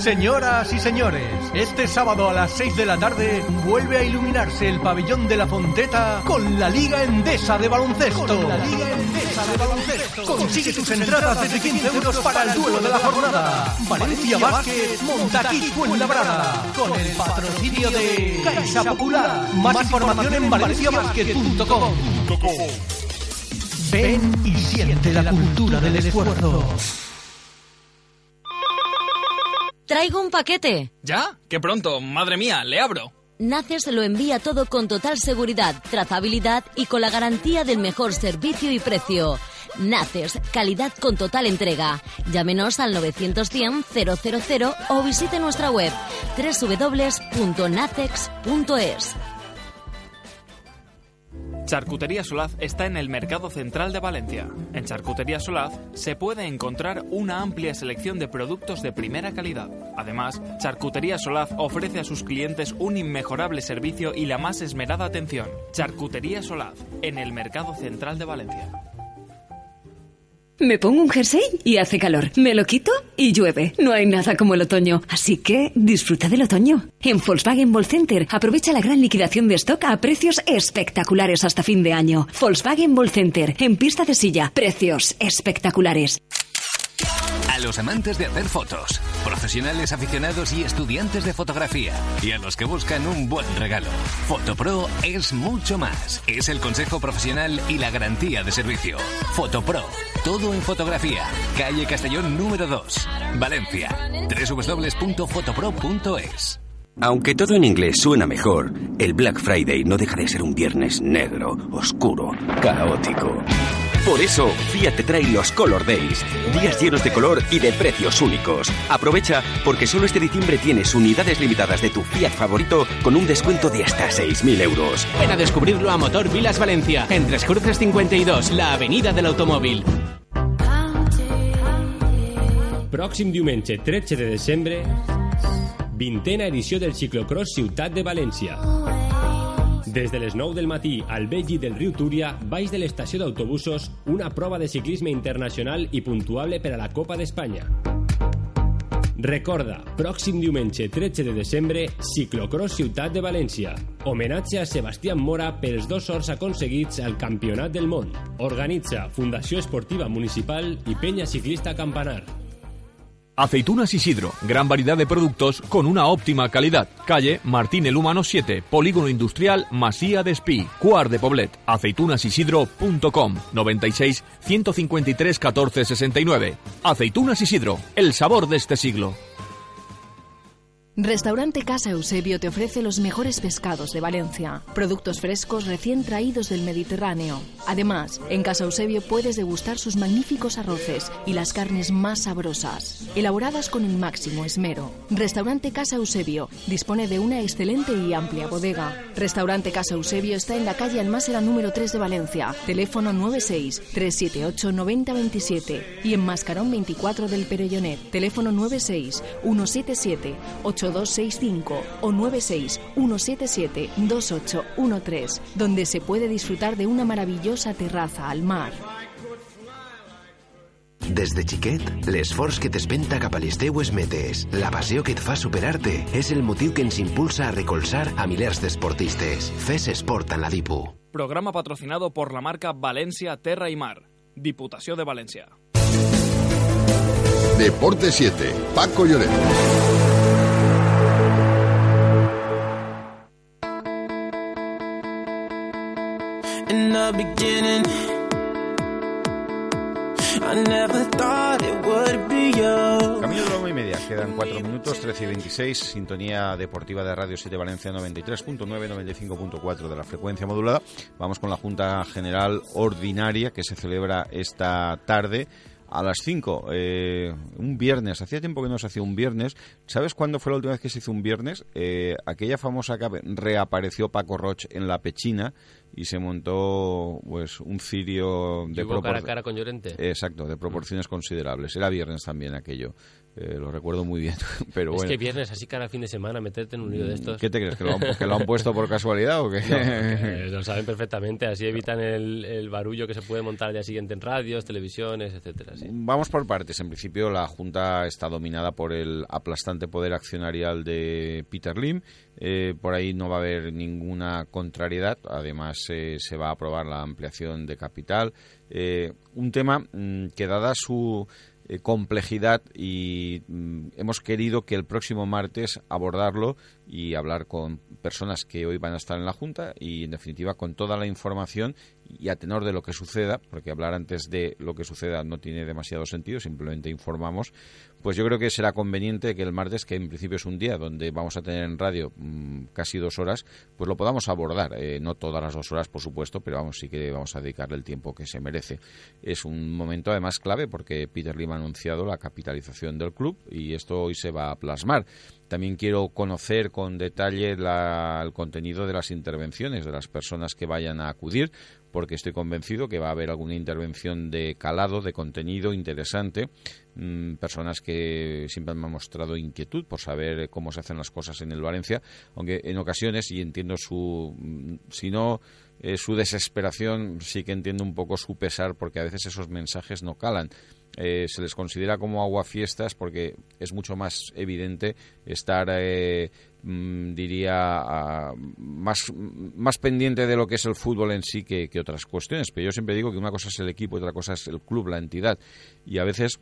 Señoras y señores, este sábado a las 6 de la tarde vuelve a iluminarse el pabellón de la Fonteta con la Liga Endesa de Baloncesto. Con la Liga Endesa de Baloncesto. Consigue tus entradas desde 15 euros para el duelo de la jornada. Valencia Basket, Montaquí Fuenlabrada. Con el patrocinio de Caixa Popular. Más información en valenciabasket.com. Ven y siente la cultura del esfuerzo. Traigo un paquete. ¿Ya? ¡Qué pronto! ¡Madre mía! ¡Le abro! Naces lo envía todo con total seguridad, trazabilidad y con la garantía del mejor servicio y precio. Naces, calidad con total entrega. Llámenos al 900 o visite nuestra web www.nacex.es. Charcutería Solaz está en el Mercado Central de Valencia. En Charcutería Solaz se puede encontrar una amplia selección de productos de primera calidad. Además, Charcutería Solaz ofrece a sus clientes un inmejorable servicio y la más esmerada atención. Charcutería Solaz, en el Mercado Central de Valencia. Me pongo un jersey y hace calor. Me lo quito y llueve. No hay nada como el otoño. Así que disfruta del otoño. En Volkswagen Ball Center aprovecha la gran liquidación de stock a precios espectaculares hasta fin de año. Volkswagen Ball Center en pista de silla. Precios espectaculares. A los amantes de hacer fotos, profesionales aficionados y estudiantes de fotografía, y a los que buscan un buen regalo, Fotopro es mucho más. Es el consejo profesional y la garantía de servicio. Fotopro, todo en fotografía. Calle Castellón número 2, Valencia. www.fotopro.es. Aunque todo en inglés suena mejor, el Black Friday no deja de ser un viernes negro, oscuro, caótico. Por eso, Fiat te trae los Color Days, días llenos de color y de precios únicos. Aprovecha porque solo este diciembre tienes unidades limitadas de tu Fiat favorito con un descuento de hasta 6.000 euros. Ven a descubrirlo a Motor Vilas Valencia, en Tres Cruces 52, la avenida del automóvil. Pròxim diumenge 13 de desembre, vintena edició del ciclocross Ciutat de València. Des de les 9 del matí al vell llit del riu Túria, baix de l'estació d'autobusos, una prova de ciclisme internacional i puntuable per a la Copa d'Espanya. Recorda, pròxim diumenge 13 de desembre, ciclocross Ciutat de València. Homenatge a Sebastián Mora pels dos sorts aconseguits al Campionat del Món. Organitza Fundació Esportiva Municipal i Penya Ciclista Campanar. Aceitunas Isidro, gran variedad de productos con una óptima calidad. Calle Martín el Humano 7, Polígono Industrial Masía de Espí, Cuar de Poblet. Aceitunasidro.com 96 153 14 69. Aceitunas Isidro, el sabor de este siglo. Restaurante Casa Eusebio te ofrece los mejores pescados de Valencia, productos frescos recién traídos del Mediterráneo. Además, en Casa Eusebio puedes degustar sus magníficos arroces y las carnes más sabrosas, elaboradas con el máximo esmero. Restaurante Casa Eusebio dispone de una excelente y amplia bodega. Restaurante Casa Eusebio está en la calle Almásera número 3 de Valencia, teléfono 96 378 9027 y en Mascarón 24 del Perellonet, teléfono 96 177 8265 o 961772813, donde se puede disfrutar de una maravillosa terraza al mar. Des de xiquet, l'esforç que t'espenta cap a les teues metes, la passió que et fa superar-te, és el motiu que ens impulsa a recolzar a milers d'esportistes. Fes esport en la DIPU. Programa patrocinado por la marca Valencia Terra y Mar. Diputación de Valencia. Deporte 7, Paco Lloret. In the beginning. Camino de la una y media, quedan cuatro minutos, 13 y 26, sintonía deportiva de Radio 7 Valencia 93.9, 95.4 de la frecuencia modulada. Vamos con la Junta General Ordinaria que se celebra esta tarde a las 5, eh, un viernes. Hacía tiempo que no se hacía un viernes. ¿Sabes cuándo fue la última vez que se hizo un viernes? Eh, aquella famosa que reapareció Paco Roch en la Pechina y se montó pues un cirio de cara a cara con Llorente. Exacto, de proporciones considerables. Era viernes también aquello. Eh, lo recuerdo muy bien, <laughs> pero es que viernes, así cara al fin de semana, meterte en un lío de estos. ¿Qué te crees? ¿Que lo han, que lo han puesto por casualidad o qué? No, porque lo saben perfectamente, así evitan el, el barullo que se puede montar al día siguiente en radios, televisiones, etcétera. sí. Vamos por partes. En principio, la Junta está dominada por el aplastante poder accionarial de Peter Lim. Eh, por ahí no va a haber ninguna contrariedad. Además, eh, se va a aprobar la ampliación de capital. Eh, un tema mm, que, dada su eh, complejidad, y mm, hemos querido que el próximo martes abordarlo y hablar con personas que hoy van a estar en la Junta y, en definitiva, con toda la información y a tenor de lo que suceda, porque hablar antes de lo que suceda no tiene demasiado sentido, simplemente informamos, pues yo creo que será conveniente que el martes, que en principio es un día donde vamos a tener en radio mm, casi dos horas, pues lo podamos abordar. Eh, no todas las dos horas, por supuesto, pero vamos, sí que vamos a dedicarle el tiempo que se merece. Es un momento además clave porque Peter Lim ha anunciado la capitalización del club y esto hoy se va a plasmar. También quiero conocer con detalle la- el contenido de las intervenciones de las personas que vayan a acudir, porque estoy convencido que va a haber alguna intervención de calado, de contenido interesante. Mm, personas que siempre me han mostrado inquietud por saber cómo se hacen las cosas en el Valencia, aunque en ocasiones, y entiendo su, mm, si no eh, su desesperación, sí que entiendo un poco su pesar, porque a veces esos mensajes no calan. Eh, se les considera como aguafiestas porque es mucho más evidente estar, eh, mm, diría, más, más pendiente de lo que es el fútbol en sí que, que otras cuestiones. Pero yo siempre digo que una cosa es el equipo otra cosa es el club, la entidad. Y a veces,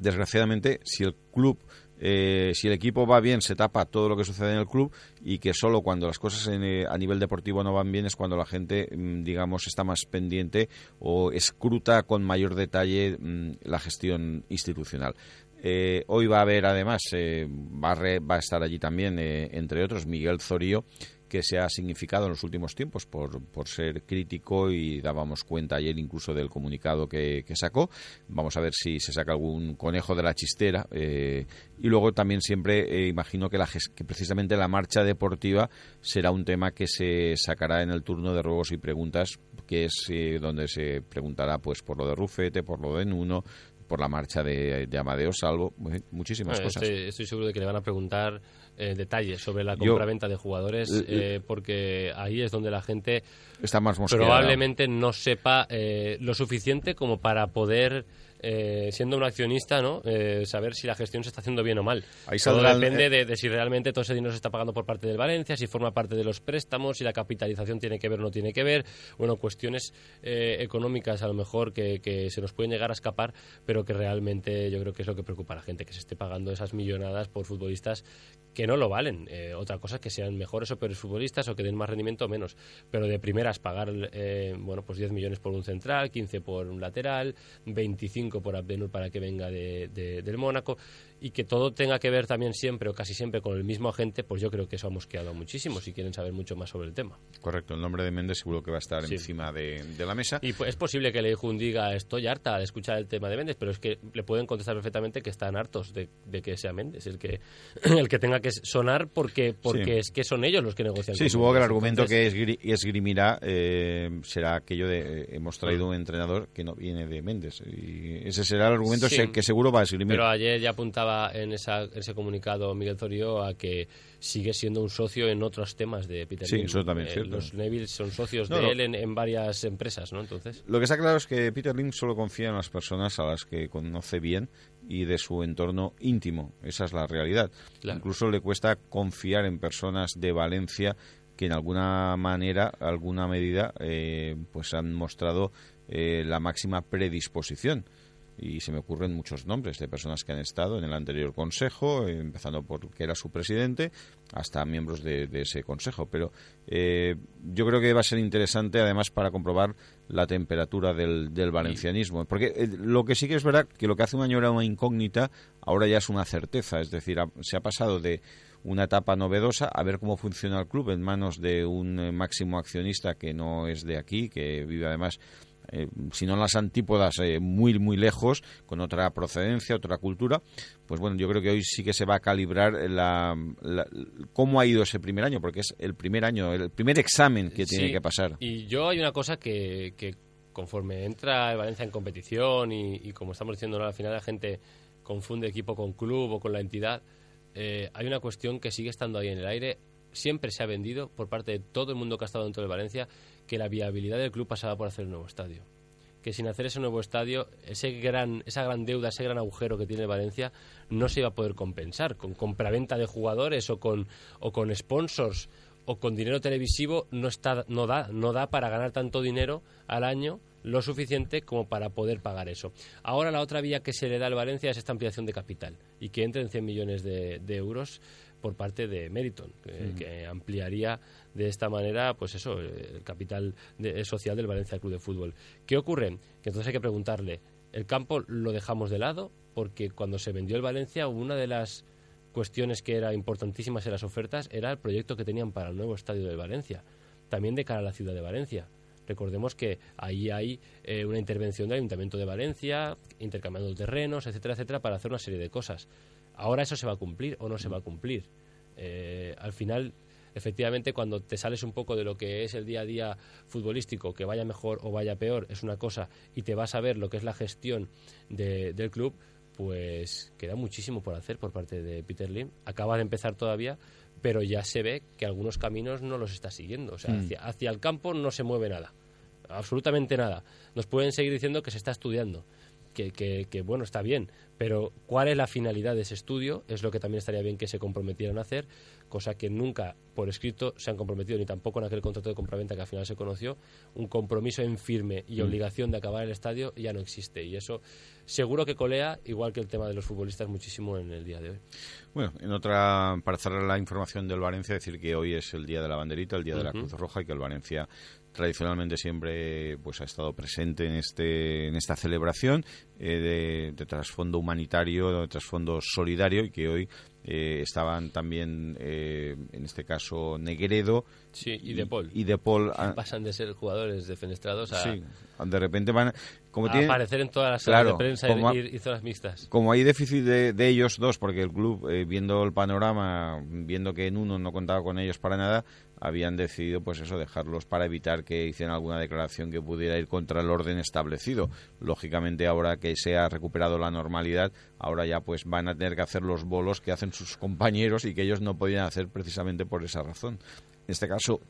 desgraciadamente, si el club eh, si el equipo va bien, se tapa todo lo que sucede en el club y que solo cuando las cosas en, eh, a nivel deportivo no van bien es cuando la gente, mm, digamos, está más pendiente o escruta con mayor detalle mm, la gestión institucional. Eh, hoy va a haber, además, eh, va, a va a estar allí también, entre otros, Miguel Zorío, que se ha significado en los últimos tiempos por, por ser crítico y dábamos cuenta ayer incluso del comunicado que, que sacó. Vamos a ver si se saca algún conejo de la chistera. eh, y luego también siempre eh, imagino que, la, que precisamente la marcha deportiva será un tema que se sacará en el turno de ruegos y preguntas, que es eh, donde se preguntará pues por lo de Rufete, por lo de Nuno, por la marcha de, de Amadeo Salvo, mu- muchísimas Eh, cosas. Estoy, estoy seguro de que le van a preguntar eh, detalles sobre la compraventa de jugadores, eh, porque ahí es donde la gente Está más mosqueada. probablemente no sepa eh, lo suficiente como para poder eh, siendo un accionista, ¿no? Eh, saber si la gestión se está haciendo bien o mal. Ahí todo depende eh, de, de si realmente todo ese dinero se está pagando por parte del Valencia, si forma parte de los préstamos, si la capitalización tiene que ver o no tiene que ver. Bueno, cuestiones eh, económicas a lo mejor que, que se nos pueden llegar a escapar, pero que realmente yo creo que es lo que preocupa a la gente, que se esté pagando esas millonadas por futbolistas que no lo valen. Eh, otra cosa es que sean mejores o peores futbolistas o que den más rendimiento o menos. Pero de primeras pagar, eh, bueno, pues 10 millones por un central, 15 por un lateral, 25 por Abdenur para que venga de, de- del Mónaco y que todo tenga que ver también siempre o casi siempre con el mismo agente, pues yo creo que eso ha mosqueado muchísimo si quieren saber mucho más sobre el tema. Correcto, el nombre de Méndez seguro que va a estar encima de, de la mesa. Y pues, es posible que Leijun diga estoy harta de escuchar el tema de Méndez, pero es que le pueden contestar perfectamente que están hartos de, de que sea Méndez el que <clears throat> el que tenga que sonar porque porque Sí. es que son ellos los que negocian. Sí, supongo que el argumento Entonces, que esgri- esgrimirá eh, será aquello de eh, hemos traído un entrenador que no viene de Méndez. Y ese será el argumento Sí. que seguro va a esgrimir. Pero ayer ya apuntaba en esa, ese comunicado Miguel Zorio a que sigue siendo un socio en otros temas de Peter Sí, Lim. eso también es Eh, cierto. Los Neville son socios No, de no. él en, en varias empresas, ¿no? Entonces, Lo que está claro es que Peter Lim solo confía en las personas a las que conoce bien y de su entorno íntimo. Esa es la realidad. Claro. Incluso le cuesta confiar en personas de Valencia que en alguna manera, alguna medida, eh, pues han mostrado eh, la máxima predisposición. Y se me ocurren muchos nombres de personas que han estado en el anterior consejo, eh, empezando por que era su presidente, hasta miembros de, ese consejo. Pero eh, yo creo que va a ser interesante, además, para comprobar la temperatura del, del valencianismo. Porque eh, lo que sí que es verdad que lo que hace un año era una incógnita, ahora ya es una certeza. Es decir, se ha pasado de una etapa novedosa a ver cómo funciona el club en manos de un eh, máximo accionista que no es de aquí, que vive además eh, si no las antípodas, eh, muy, muy lejos, con otra procedencia, otra cultura, pues bueno, yo creo que hoy sí que se va a calibrar la, la- cómo ha ido ese primer año, porque es el primer año, el primer examen que tiene que pasar. Y yo hay una cosa que, que conforme entra el Valencia en competición y, y como estamos diciendo, ¿no? al final la gente confunde equipo con club o con la entidad, eh, hay una cuestión que sigue estando ahí en el aire. Siempre se ha vendido por parte de todo el mundo que ha estado dentro del Valencia que la viabilidad del club pasaba por hacer un nuevo estadio. Que sin hacer ese nuevo estadio, ese gran, esa gran deuda, ese gran agujero que tiene Valencia, no se iba a poder compensar. Con compraventa de jugadores o con, o con sponsors o con dinero televisivo no, está, no, da, no da para ganar tanto dinero al año lo suficiente como para poder pagar eso. Ahora la otra vía que se le da al Valencia es esta ampliación de capital y que entren 100 millones de euros por parte de Meriton, que, Mm. que ampliaría de esta manera, pues eso, el capital de- social del Valencia Club de Fútbol. ¿Qué ocurre? Que entonces hay que preguntarle, ¿el campo lo dejamos de lado? Porque cuando se vendió el Valencia, una de las cuestiones que era importantísimas en las ofertas era el proyecto que tenían para el nuevo estadio de Valencia, también de cara a la ciudad de Valencia. Recordemos que ahí hay eh, una intervención del Ayuntamiento de Valencia, intercambiando terrenos, etcétera, etcétera, para hacer una serie de cosas. Ahora eso se va a cumplir o no se va a cumplir. Eh, al final, efectivamente, cuando te sales un poco de lo que es el día a día futbolístico, que vaya mejor o vaya peor, es una cosa, y te vas a ver lo que es la gestión de- del club, pues queda muchísimo por hacer por parte de Peter Lim. Acaba de empezar todavía, pero ya se ve que algunos caminos no los está siguiendo. O sea, Mm. hacia, hacia el campo no se mueve nada. Absolutamente nada. Nos pueden seguir diciendo que se está estudiando. Que, que- que, bueno, está bien, pero ¿cuál es la finalidad de ese estudio? Es lo que también estaría bien que se comprometieran a hacer, cosa que nunca por escrito se han comprometido, ni tampoco en aquel contrato de compraventa que al final se conoció. Un compromiso en firme y Mm. obligación de acabar el estadio ya no existe. Y eso seguro que colea, igual que el tema de los futbolistas, muchísimo en el día de hoy. Bueno, en otra, para cerrar la información del Valencia, decir que hoy es el día de la banderita, el día de la. Cruz Roja y que el Valencia tradicionalmente siempre pues ha estado presente en este en esta celebración eh, de, de trasfondo humanitario, de trasfondo solidario y que hoy eh, estaban también eh, en este caso Negredo Sí, y De Paul. y De Paul Pasan de ser jugadores defenestrados a, sí, de repente van como a tienen- aparecer en todas las salas Claro, de prensa como ha- y, y zonas mixtas. como hay déficit de, de ellos dos, porque el club, eh, viendo el panorama, viendo que en uno no contaba con ellos para nada, habían decidido, pues eso, dejarlos para evitar que hicieran alguna declaración que pudiera ir contra el orden establecido. Lógicamente, ahora que se ha recuperado la normalidad, ahora ya pues van a tener que hacer los bolos que hacen sus compañeros y que ellos no podían hacer precisamente por esa razón. En este caso,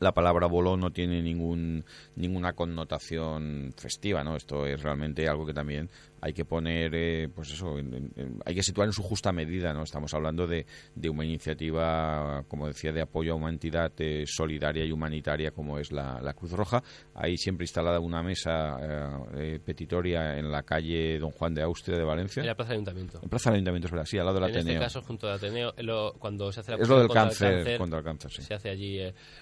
la palabra bolón no tiene ningún ninguna connotación festiva, ¿no? Esto es realmente algo que también hay que poner, eh, pues eso, hay que situar en su justa medida, ¿no? Estamos hablando de, de una iniciativa, como decía, de apoyo a una entidad eh, solidaria y humanitaria como es la, Cruz Roja. Hay siempre instalada una mesa eh, petitoria en la calle Don Juan de Austria de Valencia. En la Plaza del Ayuntamiento. En Plaza del Ayuntamiento, es verdad, sí, al lado del en Ateneo. En este caso, junto al Ateneo, cuando se hace la Es lo del cáncer, cáncer, contra el cáncer, sí. Se hace allí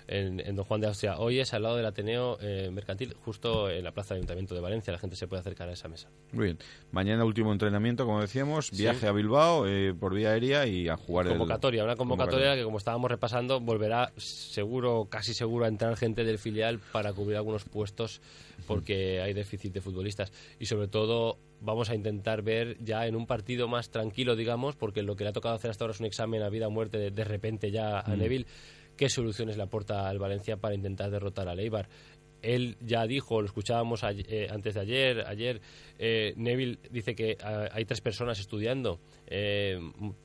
en, en, Don Juan de Austria. Hoy es al lado del Ateneo Mercantil, justo en la Plaza del Ayuntamiento de Valencia. La gente se puede acercar a esa mesa. Muy bien. Mañana último entrenamiento, como decíamos, viaje a Bilbao eh, por vía aérea y a jugar convocatoria, el... una convocatoria. que como estábamos repasando volverá seguro, casi seguro a entrar gente del filial para cubrir algunos puestos porque hay déficit de futbolistas. Y sobre todo vamos a intentar ver ya en un partido más tranquilo, digamos, porque lo que le ha tocado hacer hasta ahora es un examen a vida o muerte de, de repente ya a Mm. Neville qué soluciones le aporta al Valencia para intentar derrotar al Eibar él ya dijo, lo escuchábamos ayer- eh, antes de ayer, ayer eh, Neville dice que ah, hay tres personas estudiando eh,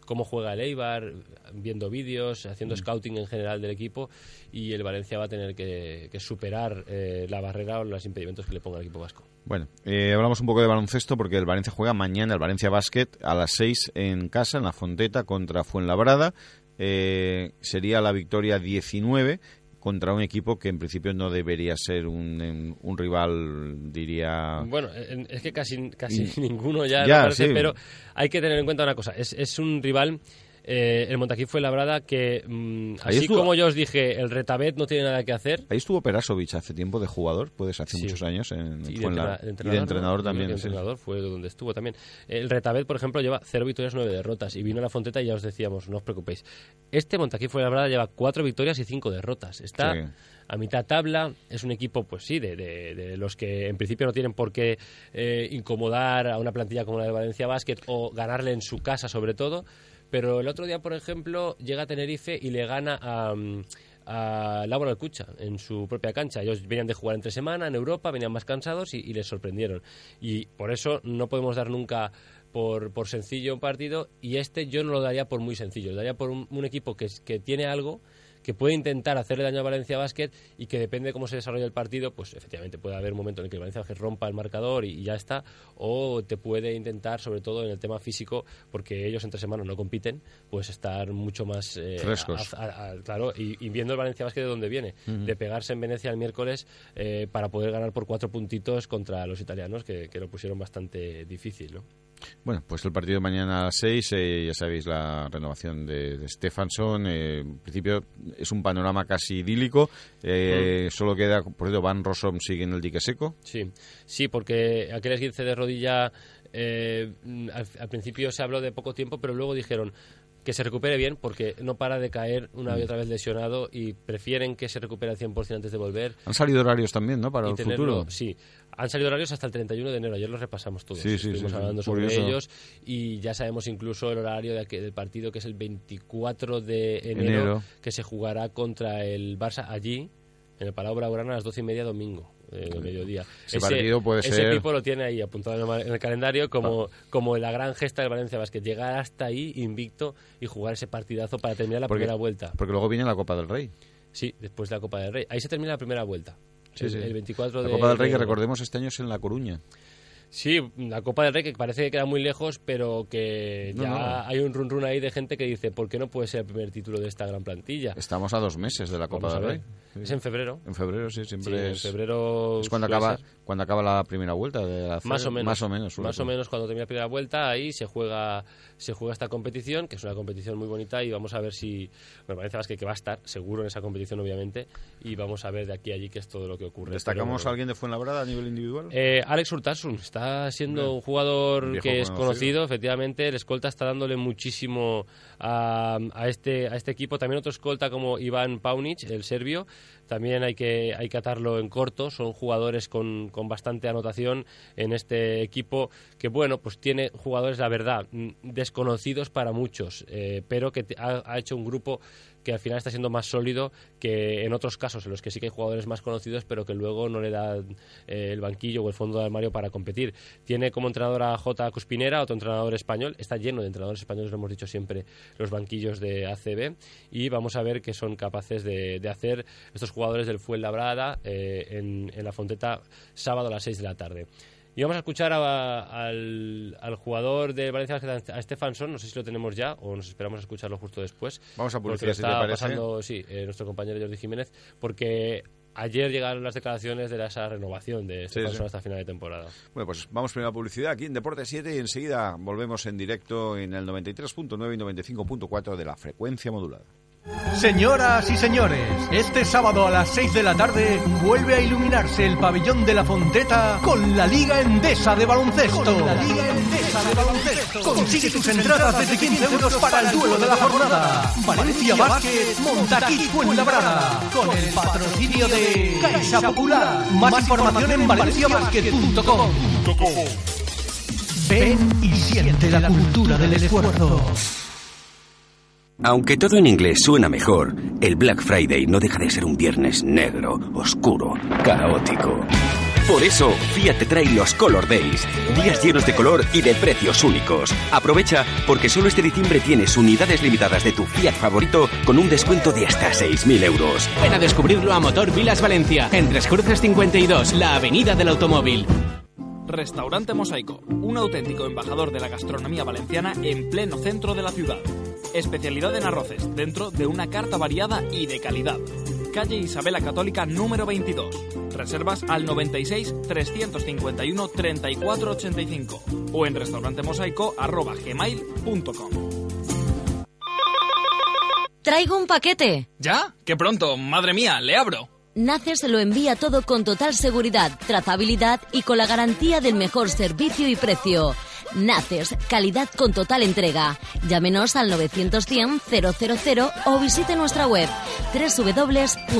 cómo juega el Eibar, viendo vídeos, haciendo Mm. scouting en general del equipo y el Valencia va a tener que, que superar eh, la barrera o los impedimentos que le ponga el equipo vasco. Bueno, eh, hablamos un poco de baloncesto porque el Valencia juega mañana, el Valencia Basket, a las 6 en casa, en la Fonteta, contra Fuenlabrada. Eh, sería la victoria 19 contra un equipo que en principio no debería ser un, un rival, diría... Bueno, en- es que casi, casi Mm. <laughs> ninguno ya, Ya, parece, sí. pero hay que tener en cuenta una cosa. Es, es un rival, eh, el Montaquí fue labrada que, mm, así estuvo- como yo os dije, el Retabet no tiene nada que hacer. Ahí estuvo Perasovic hace tiempo de jugador, pues hace Sí. muchos años, en, Y de, y entrenador, de entrenador también. De sí. entrenador fue donde estuvo también. El Retabet, por ejemplo, lleva cero victorias, nueve derrotas. Y vino a la Fonteta y ya os decíamos, no os preocupéis. Este Montaquí fue labrada lleva cuatro victorias y cinco derrotas. Está a mitad tabla. Es un equipo, pues sí, de, de- de los que en principio no tienen por qué eh, incomodar a una plantilla como la de Valencia Basket o ganarle en su casa, sobre todo. Pero el otro día, por ejemplo, llega a Tenerife y le gana a. mm, a Laura Alcucha en su propia cancha. Ellos venían de jugar entre semana en Europa, venían más cansados y, les sorprendieron. Y por eso no podemos dar nunca por, por sencillo un partido y este yo no lo daría por muy sencillo, lo daría por un, equipo que, que tiene algo que puede intentar hacerle daño a Valencia Basket y que depende de cómo se desarrolle el partido, pues efectivamente puede haber un momento en el que el Valencia Basket rompa el marcador y, y ya está, o te puede intentar, sobre todo en el tema físico, porque ellos entre semanas no compiten, pues estar mucho más eh, Frescos. a- a- a- claro, y, y viendo el Valencia Basket de dónde viene, de pegarse en Venecia el miércoles eh, para poder ganar por cuatro puntitos contra los italianos, que, que lo pusieron bastante difícil, ¿no? Bueno, pues el partido mañana a las 6, eh, ya sabéis la renovación de, de Stefansson. eh, en principio es un panorama casi idílico. eh, Solo queda, por cierto, Van Rossum sigue en el dique seco. Sí, sí, porque aquel esguince de rodilla eh, al, al principio se habló de poco tiempo, pero luego dijeron que se recupere bien porque no para de caer una y otra vez lesionado y prefieren que se recupere al 100% antes de volver. Han salido horarios también, ¿no? Para y el tenerlo- futuro. Sí, han salido horarios hasta el 31 de enero. Ayer los repasamos todos. Sí, sí, Estuvimos sí, hablando sobre curioso. ellos y ya sabemos incluso el horario de aquel- del partido que es el 24 de enero, Enero. que se jugará contra el Barça allí, en el Palau Blaugrana a las 12 y media domingo. Eh, mediodía. Ese partido puede ese ser- tipo lo tiene ahí apuntado en el, calendario como, como la gran gesta del Valencia Basket. Llegar hasta ahí invicto y jugar ese partidazo para terminar la Porque- primera vuelta. Porque luego viene la Copa del Rey. Sí, después de la Copa del Rey. Ahí se termina la primera vuelta. Sí, el, sí. el 24 La de Copa del Rey, que de- recordemos, este año es en La Coruña. Sí, la Copa del Rey que parece que queda muy lejos, pero que ya no. hay un run run ahí de gente que dice, ¿por qué no puede ser el primer título de esta gran plantilla? Estamos a dos meses de la Copa Vamos del. Rey. Sí. Es en febrero. En febrero, sí, siempre Sí, en es. febrero Es cuando acaba, ser. cuando acaba la primera vuelta de la Más o menos. Más o menos. Más o menos cuando termina la primera vuelta, ahí se juega se juega esta competición, que es una competición muy bonita y vamos a ver si... Me parece más que, que va a estar seguro en esa competición, obviamente, y vamos a ver de aquí a allí qué es todo lo que ocurre. ¿Destacamos Pero- a alguien de Fuenlabrada a nivel individual? Eh, Alex Urtasun está siendo Hombre, un jugador viejo que es conocido. conocido, efectivamente. El escolta está dándole muchísimo a, a este, a este equipo. También otro escolta como Iván Paunic, el serbio. También hay que, hay que atarlo en corto. Son jugadores con, con bastante anotación en este equipo que, bueno, pues tiene jugadores, la verdad, mm, desconocidos para muchos, eh, pero que ha hecho un grupo que al final está siendo más sólido que en otros casos en los que sí que hay jugadores más conocidos, pero que luego no le da eh, el banquillo o el fondo de armario para competir. Tiene como entrenador a J. Cuspinera, otro entrenador español. Está lleno de entrenadores españoles, lo hemos dicho siempre, los banquillos de ACB. Y vamos a ver qué son capaces de, hacer estos jugadores del Fuenlabrada eh, en, en la Fonteta sábado a las 6 de la tarde. Y vamos a escuchar al, jugador de Valencia, a Stefanson, no sé si lo tenemos ya o nos esperamos a escucharlo justo después. Vamos a publicar si está pasando, sí, eh, nuestro compañero Jordi Jiménez, porque ayer llegaron las declaraciones de esa renovación de Stefanson hasta final de temporada. Bueno, pues vamos primero a publicidad aquí en Deporte 7 y enseguida volvemos en directo en el 93.9 y 95.4 de la frecuencia modulada. Señoras y señores, este sábado a las 6 de la tarde vuelve a iluminarse el pabellón de la Fonteta con la Liga Endesa de Baloncesto. la Liga Endesa de Baloncesto. Consigue tus entradas desde 15 euros para el duelo de la jornada. Valencia Vázquez, Montaquí Fuenlabrada. Con el patrocinio de Caixa Popular. Más información en valenciabasket.com. Ven y siente la cultura del esfuerzo. Aunque todo en inglés suena mejor, el Black Friday no deja de ser un viernes negro, oscuro, caótico. Por eso, Fiat te trae los Color Days, días llenos de color y de precios únicos. Aprovecha porque solo este diciembre tienes unidades limitadas de tu Fiat favorito con un descuento de hasta 6.000 euros. Ven a descubrirlo a Motor Vilas Valencia, en Tres Cruces 52, la avenida del automóvil. Restaurante Mosaico, un auténtico embajador de la gastronomía valenciana en pleno centro de la ciudad. Especialidad en arroces, dentro de una carta variada y de calidad. Calle Isabela Católica número 22. Reservas al 96 351 3485 o en restaurantemosaico.gmail.com Traigo un paquete. ¿Ya? ¡Qué pronto! ¡Madre mía! ¡Le abro! Naces lo envía todo con total seguridad, trazabilidad y con la garantía del mejor servicio y precio. Naces, calidad con total entrega. Llámenos al 910 000 o visite nuestra web www.nacex.es.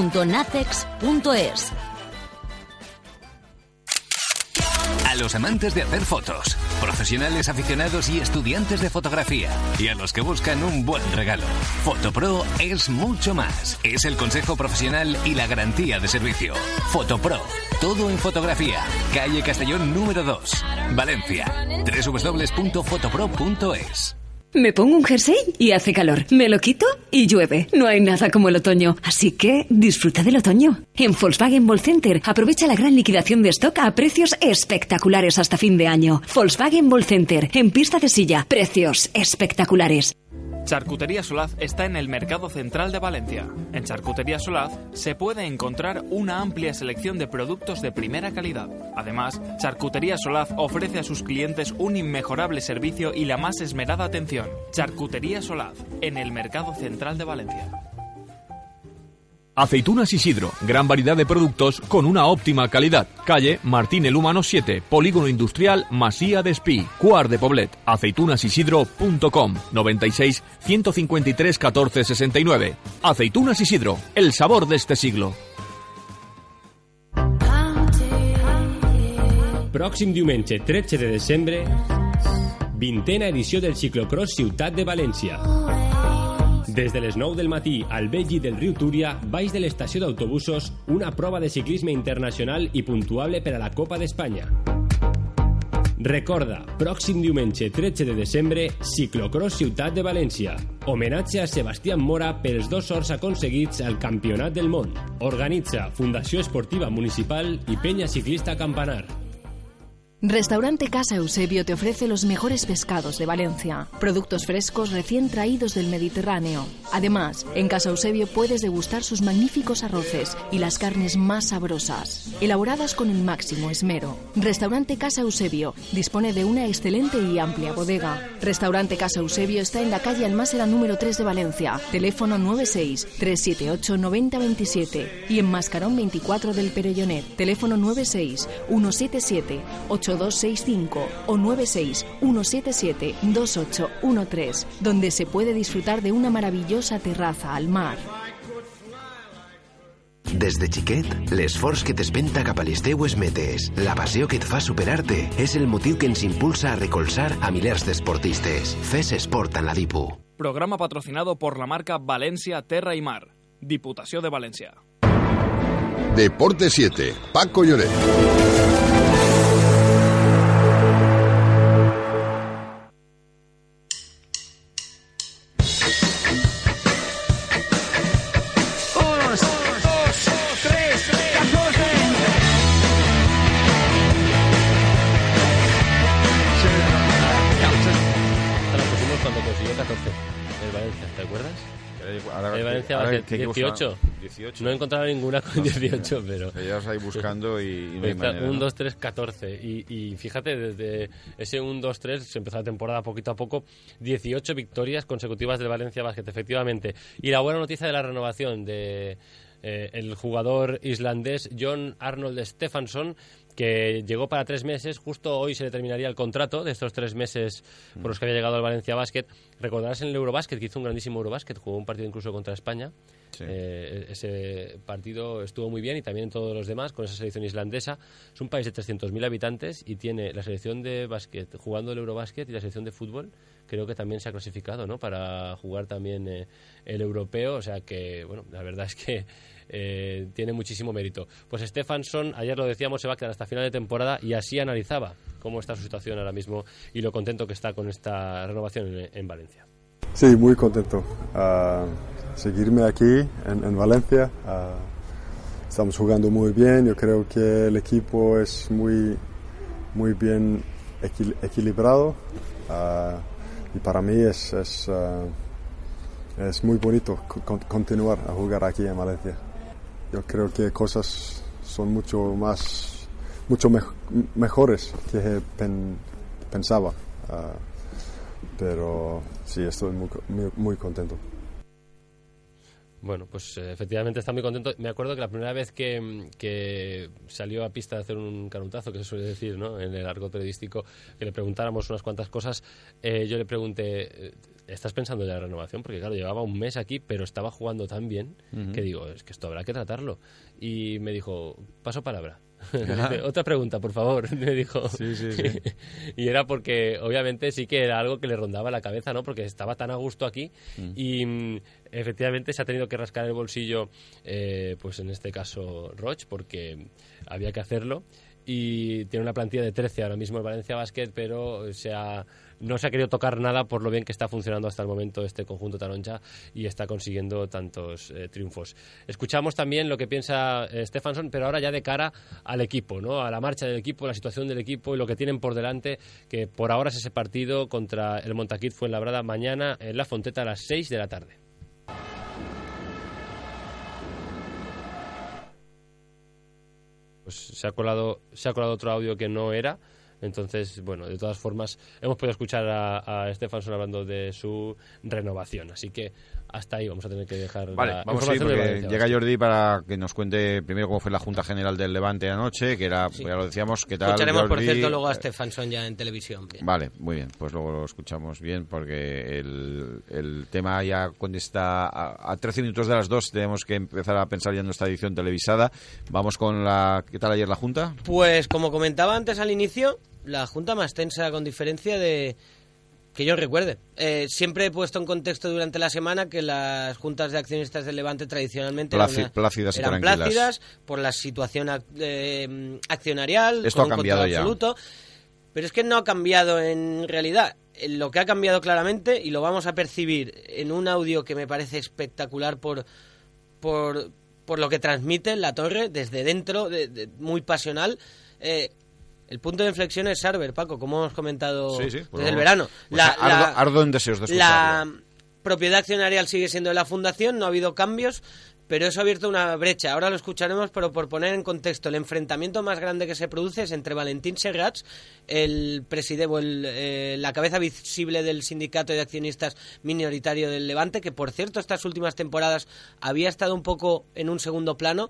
A los amantes de hacer fotos, profesionales aficionados y estudiantes de fotografía, y a los que buscan un buen regalo, Fotopro es mucho más. Es el consejo profesional y la garantía de servicio. Fotopro, todo en fotografía. Calle Castellón número 2, Valencia. www.fotopro.es. Me pongo un jersey y hace calor. Me lo quito y llueve. No hay nada como el otoño. Así que disfruta del otoño. En Volkswagen Ball Center aprovecha la gran liquidación de stock a precios espectaculares hasta fin de año. Volkswagen Ball Center en pista de silla. Precios espectaculares. Charcutería Solaz está en el Mercado Central de Valencia. En Charcutería Solaz se puede encontrar una amplia selección de productos de primera calidad. Además, Charcutería Solaz ofrece a sus clientes un inmejorable servicio y la más esmerada atención. Charcutería Solaz, en el Mercado Central de Valencia. Aceitunas Isidro, gran variedad de productos con una óptima calidad. Calle Martín el Humano 7, Polígono Industrial Masía de Espí, Cuar de Poblet, aceitunaసిsidro.com 96 153 14 69. Aceitunas Isidro, el sabor de este siglo. Pròxim diumenge 13 de desembre, vintena edició del ciclocross Ciutat de València. Des de les 9 del matí al vell del riu Túria, baix de l'estació d'autobusos, una prova de ciclisme internacional i puntuable per a la Copa d'Espanya. Recorda, pròxim diumenge 13 de desembre, Ciclocross Ciutat de València. Homenatge a Sebastián Mora pels dos sorts aconseguits al Campionat del Món. Organitza Fundació Esportiva Municipal i Penya Ciclista Campanar. Restaurante Casa Eusebio te ofrece los mejores pescados de Valencia, productos frescos recién traídos del Mediterráneo. Además, en Casa Eusebio puedes degustar sus magníficos arroces y las carnes más sabrosas, elaboradas con el máximo esmero. Restaurante Casa Eusebio dispone de una excelente y amplia bodega. Restaurante Casa Eusebio está en la calle Almásera número 3 de Valencia, teléfono 96 378 9027 y en Mascarón 24 del Perellonet, teléfono 96 177 8 265 o 96 177 2813, donde se puede disfrutar de una maravillosa terraza al mar. Des de xiquet, l'esforç que t'espenta cap a les teues metes, la passió que et fa superar-te, és el motiu que ens impulsa a recolzar a milers d'esportistes. Fes esport en la DIPU. Programa patrocinado por la marca Valencia Terra y Mar, Diputación de Valencia. Deporte 7, Paco Lloret. ¿Qué equipos 18. son? 18. No he encontrado ninguna con <laughs> 18, pero... Llevas ahí buscando y, y no hay manera, 1, ¿no? 2, 3, 14. Y, y fíjate, desde ese 1, 2, 3 se empezó la temporada poquito a poco. 18 victorias consecutivas del Valencia Basket, efectivamente. Y la buena noticia de la renovación de eh, el jugador islandés John Arnold Stefansson, que llegó para tres meses. Justo hoy se le terminaría el contrato de estos tres meses por los que había llegado al Valencia Basket. Recordarás en el Eurobasket, que hizo un grandísimo Eurobasket, jugó un partido incluso contra España. Eh, ese partido estuvo muy bien y también en todos los demás con esa selección islandesa. Es un país de 300.000 habitantes y tiene la selección de básquet jugando el Eurobasket y la selección de fútbol creo que también se ha clasificado ¿no? para jugar también eh, el europeo. O sea que, bueno, la verdad es que eh, tiene muchísimo mérito. Pues Stefansson, ayer lo decíamos, se va a quedar hasta final de temporada y así analizaba cómo está su situación ahora mismo y lo contento que está con esta renovación en- en Valencia. Sí, muy contento. Seguirme aquí en, en Valencia. Estamos jugando muy bien. Yo creo que el equipo es muy, muy bien equil- equilibrado. Y para mí es, es, ah, es muy bonito co- con- continuar a jugar aquí en Valencia. Yo creo que cosas son mucho más, mucho mej- mejores que pen- pensaba. Ah, pero sí, estoy muy, muy contento. Bueno, pues eh, efectivamente está muy contento. Me acuerdo que la primera vez que, que salió a pista a hacer un canutazo, que se suele decir ¿no? en el arco periodístico, que le preguntáramos unas cuantas cosas, eh, yo le pregunté, eh, ¿estás pensando en la renovación? Porque claro, llevaba un mes aquí, pero estaba jugando tan bien que digo, es que esto habrá que tratarlo. Y me dijo, paso palabra. <laughs> Otra pregunta, por favor, <laughs> me dijo. Sí, sí, sí. <laughs> y era porque, obviamente, sí que era algo que le rondaba la cabeza, ¿no? Porque estaba tan a gusto aquí Mm. y mm, efectivamente se ha tenido que rascar el bolsillo, eh, pues en este caso Roch, porque había que hacerlo. Y tiene una plantilla de 13 ahora mismo el Valencia Basket, pero se ha- no se ha querido tocar nada por lo bien que está funcionando hasta el momento este conjunto taroncha y está consiguiendo tantos eh, triunfos. Escuchamos también lo que piensa eh, Stefansson, pero ahora ya de cara al equipo, ¿no? a la marcha del equipo, la situación del equipo y lo que tienen por delante, que por ahora es ese partido contra el Montaquit Fuenlabrada mañana en La Fonteta a las 6 de la tarde. Pues se ha colado, se ha colado otro audio que no era. Entonces, bueno, de todas formas, hemos podido escuchar a, a Stefansson hablando de su renovación. Así que hasta ahí vamos a tener que dejar Vale, la vamos a ir porque Valencia llega. Jordi para que nos cuente primero cómo fue la Junta General del Levante anoche, que era, ya lo decíamos, ¿qué tal Escucharemos, por cierto, luego a Stefansson ya en televisión. Bien. Vale, muy bien, pues luego lo escuchamos bien porque el, el tema ya cuando está a, a 13 minutos de las 2 tenemos que empezar a pensar ya en nuestra edición televisada. Vamos con la... ¿Qué tal ayer la Junta? Pues como comentaba antes al inicio, la junta más tensa con diferencia de que yo recuerde. Eh, siempre he puesto en contexto durante la semana que las juntas de accionistas del Levante tradicionalmente eran una- plácidas eran por la situación ac- eh, accionarial, Esto con ha un cambiado control ya. absoluto. Pero es que no ha cambiado en realidad. Eh, Lo que ha cambiado claramente, y lo vamos a percibir en un audio que me parece espectacular por, por, por lo que transmite la torre desde dentro, de- de- muy pasional. Eh, el punto de inflexión es Sarver, Paco, como hemos comentado Sí, sí, pues desde el verano. Pues ardo- ardo en deseos de la propiedad accionarial sigue siendo de la fundación, no ha habido cambios, pero eso ha abierto una brecha. Ahora lo escucharemos, pero por poner en contexto, el enfrentamiento más grande que se produce es entre Valentín Serrats, el presidente, o el, eh, la cabeza visible del sindicato de accionistas minoritario del Levante, que por cierto estas últimas temporadas había estado un poco en un segundo plano.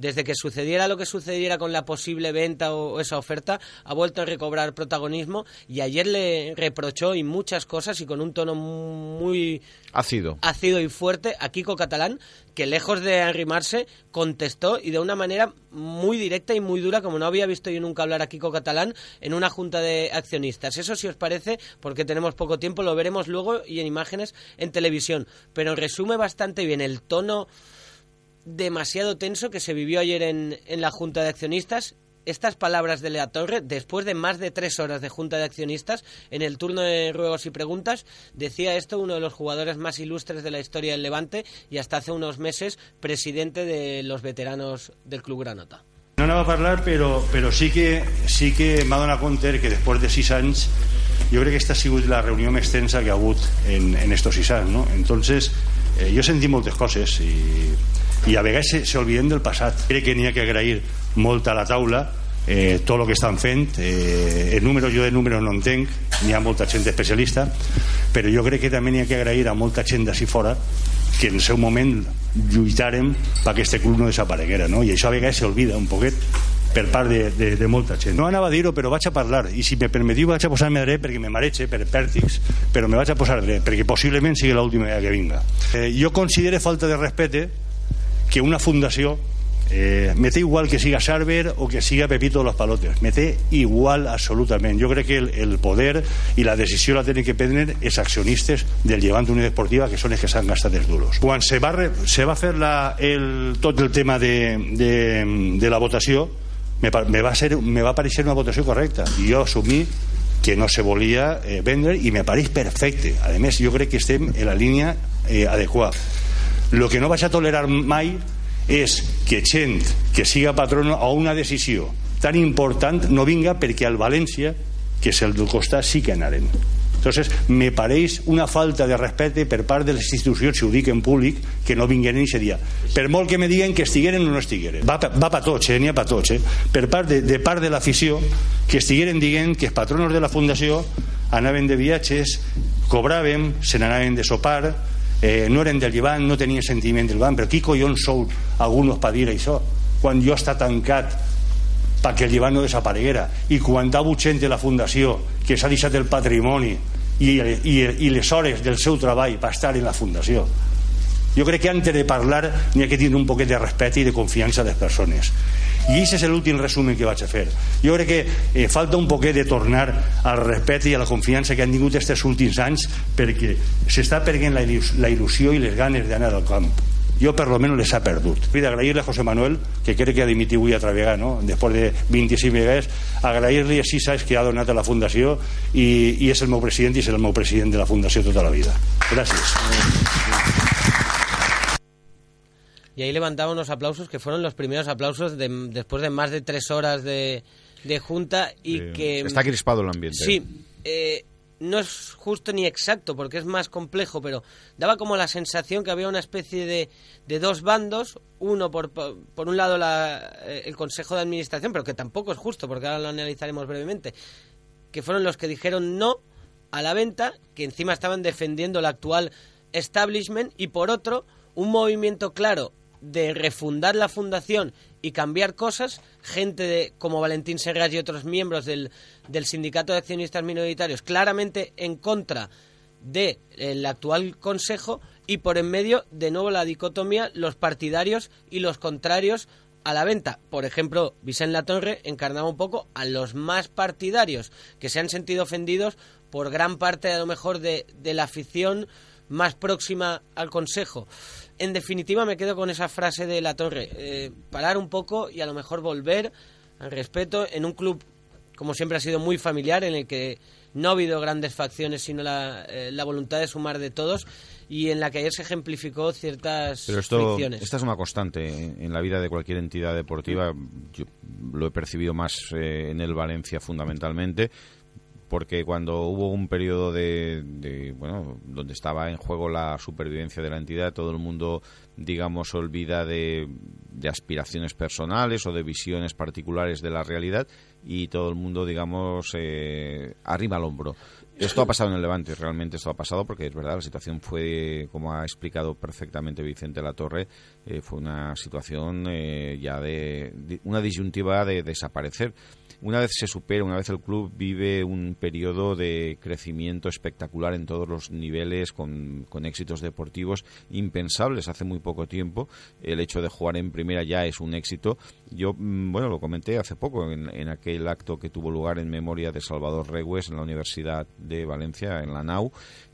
Desde que sucediera lo que sucediera con la posible venta o esa oferta, ha vuelto a recobrar protagonismo y ayer le reprochó y muchas cosas y con un tono muy ácido, ácido y fuerte a Kiko Catalán, que lejos de arrimarse contestó y de una manera muy directa y muy dura como no había visto yo nunca hablar a Kiko Catalán en una junta de accionistas. Eso si os parece, porque tenemos poco tiempo, lo veremos luego y en imágenes en televisión, pero resume bastante bien el tono demasiado tenso que se vivió ayer en, en la Junta de Accionistas. Estas palabras de Lea Torre, después de más de tres horas de Junta de Accionistas, en el turno de ruegos y preguntas, decía esto uno de los jugadores más ilustres de la historia del Levante y hasta hace unos meses presidente de los veteranos del Club Granota. No anava a parlar, però, però sí que, sí que m'ha donat compte que després de sis anys jo crec que aquesta ha sigut la reunió més tensa que ha hagut en, en estos sis ¿no? Entonces, eh, sentit moltes coses i, i a vegades se, se olviden del passat. Crec que n'hi ha que agrair molt a la taula eh, tot el que estan fent eh, el número, jo de números no entenc n'hi ha molta gent especialista però jo crec que també n'hi ha que agrair a molta gent d'ací fora que en el seu moment lluitarem perquè aquest club no desapareguera no? i això a vegades s'olvida un poquet per part de, de, de molta gent. No anava a dir-ho, però vaig a parlar, i si me permetiu vaig a posar-me dret perquè me mareche per pèrtics, però me vaig a posar dret, perquè possiblement sigui l'última que vinga. Eh, jo considero falta de respecte que una fundació eh, me té igual que siga Sarver o que siga Pepito de los Palotes. Me té igual absolutament. Jo crec que el, el poder i la decisió la tenen que prendre els accionistes del Llevant Unió Deportiva que són els que s'han gastat els duros. Quan se va, re, se va fer la, el, tot el tema de, de, de la votació me, me, va ser, me va aparèixer una votació correcta. I jo assumí que no se volia eh, vendre i me pareix perfecte. A més jo crec que estem en la línia eh, adequada el que no vaig a tolerar mai és que gent que siga patrona a una decisió tan important no vinga perquè al València que és el del costat sí que anaren entonces me pareix una falta de respecte per part de les institucions si ho dic en públic que no vingueren aquest dia per molt que me diguen que estigueren o no estigueren va, va pa tots, eh? n'hi ha pa tots eh? per part de, de part de l'afició que estigueren dient que els patronos de la fundació anaven de viatges cobràvem, se n'anaven de sopar eh, no eren del Llevant, no tenien sentiment del Llevant, però qui collons sou alguns per dir això? Quan jo està tancat perquè el Llevant no desapareguera i quan hagut gent de la Fundació que s'ha deixat el patrimoni i, i, i les hores del seu treball per estar en la Fundació jo crec que antes de parlar n'hi ha que tenir un poquet de respecte i de confiança a les persones i aquest és l'últim resumen que vaig a fer jo crec que eh, falta un poquet de tornar al respecte i a la confiança que han tingut aquests últims anys perquè s'està perdent la, il·lus la il·lusió i les ganes d'anar al camp jo per lo menos les ha perdut. Vull agrair-li a José Manuel, que crec que ha dimitit avui a Travegà, no? després de 25 vegades, agrair-li a sis anys que ha donat a la Fundació i, i és el meu president i és el meu president de la Fundació tota la vida. Gràcies. Y ahí levantaba unos aplausos que fueron los primeros aplausos de, después de más de tres horas de, de junta y que... Está crispado el ambiente. Sí, eh, no es justo ni exacto porque es más complejo, pero daba como la sensación que había una especie de, de dos bandos, uno por, por por un lado la- eh, el Consejo de Administración, pero que tampoco es justo porque ahora lo analizaremos brevemente, que fueron los que dijeron no a la venta, que encima estaban defendiendo el actual establishment, y por otro, un movimiento claro de refundar la fundación y cambiar cosas, gente de, como Valentín Serrat y otros miembros del, del sindicato de accionistas minoritarios claramente en contra del actual consejo y por en medio de nuevo la dicotomía los partidarios y los contrarios a la venta. Por ejemplo, Vicente Latorre encarnaba un poco a los más partidarios que se han sentido ofendidos por gran parte a lo mejor de, de la afición más próxima al consejo. En definitiva me quedo con esa frase de La Torre, eh, parar un poco y a lo mejor volver al respeto en un club como siempre ha sido muy familiar, en el que no ha habido grandes facciones, sino la, eh, la voluntad de sumar de todos, y en la que ayer se ejemplificó ciertas Pero esto, fricciones. esta es una constante en la vida de cualquier entidad deportiva. Yo lo he percibido más eh, en el Valencia fundamentalmente. Porque cuando hubo un periodo de, de, bueno donde estaba en juego la supervivencia de la entidad todo el mundo digamos olvida de, de aspiraciones personales o de visiones particulares de la realidad y todo el mundo digamos eh, arriba al hombro. Esto ha pasado en el Levante, realmente esto ha pasado porque es verdad, la situación fue, como ha explicado perfectamente Vicente Latorre, eh, fue una situación eh, ya de, de, una disyuntiva de desaparecer una vez se supera, una vez el club vive un periodo de crecimiento espectacular en todos los niveles, con, con, éxitos deportivos impensables hace muy poco tiempo. El hecho de jugar en primera ya es un éxito. Yo, mm, bueno, lo comenté hace poco en, en aquel acto que tuvo lugar en memoria de Salvador Regües en la Universidad de Valencia, en la NAU,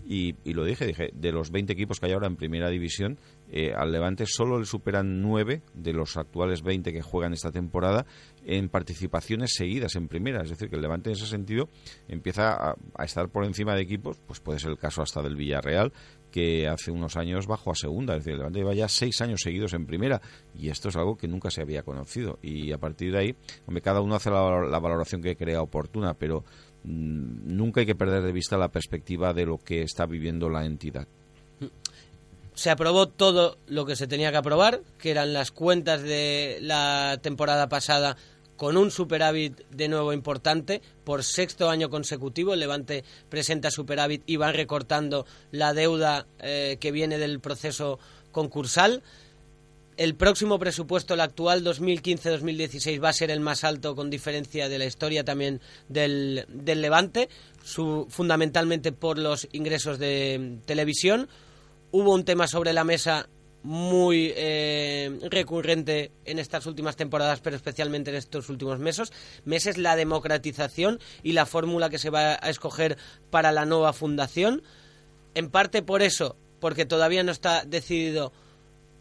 y, y, lo dije, dije, de los 20 equipos que hay ahora en primera división, eh, al Levante solo le superan 9 de los actuales 20 que juegan esta temporada en participaciones seguidas en primera. Es decir, que el Levante en ese sentido empieza a, estar por encima de equipos, pues puede ser el caso hasta del Villarreal, que hace unos años bajó a segunda. Es decir, el Levante lleva ya seis años seguidos en primera y esto es algo que nunca se había conocido. Y a partir de ahí, hombre, cada uno hace la, valoración que crea oportuna, pero mmm, nunca hay que perder de vista la perspectiva de lo que está viviendo la entidad. Se aprobó todo lo que se tenía que aprobar, que eran las cuentas de la temporada pasada con un superávit de nuevo importante por sexto año consecutivo. El Levante presenta superávit y van recortando la deuda eh, que viene del proceso concursal. El próximo presupuesto, el actual 2015-2016, va a ser el más alto con diferencia de la historia también del, del Levante, su, fundamentalmente por los ingresos de televisión. Hubo un tema sobre la mesa muy eh, recurrente en estas últimas temporadas, pero especialmente en estos últimos meses, meses la democratización y la fórmula que se va a escoger para la nueva fundación. En parte por eso, porque todavía no está decidido,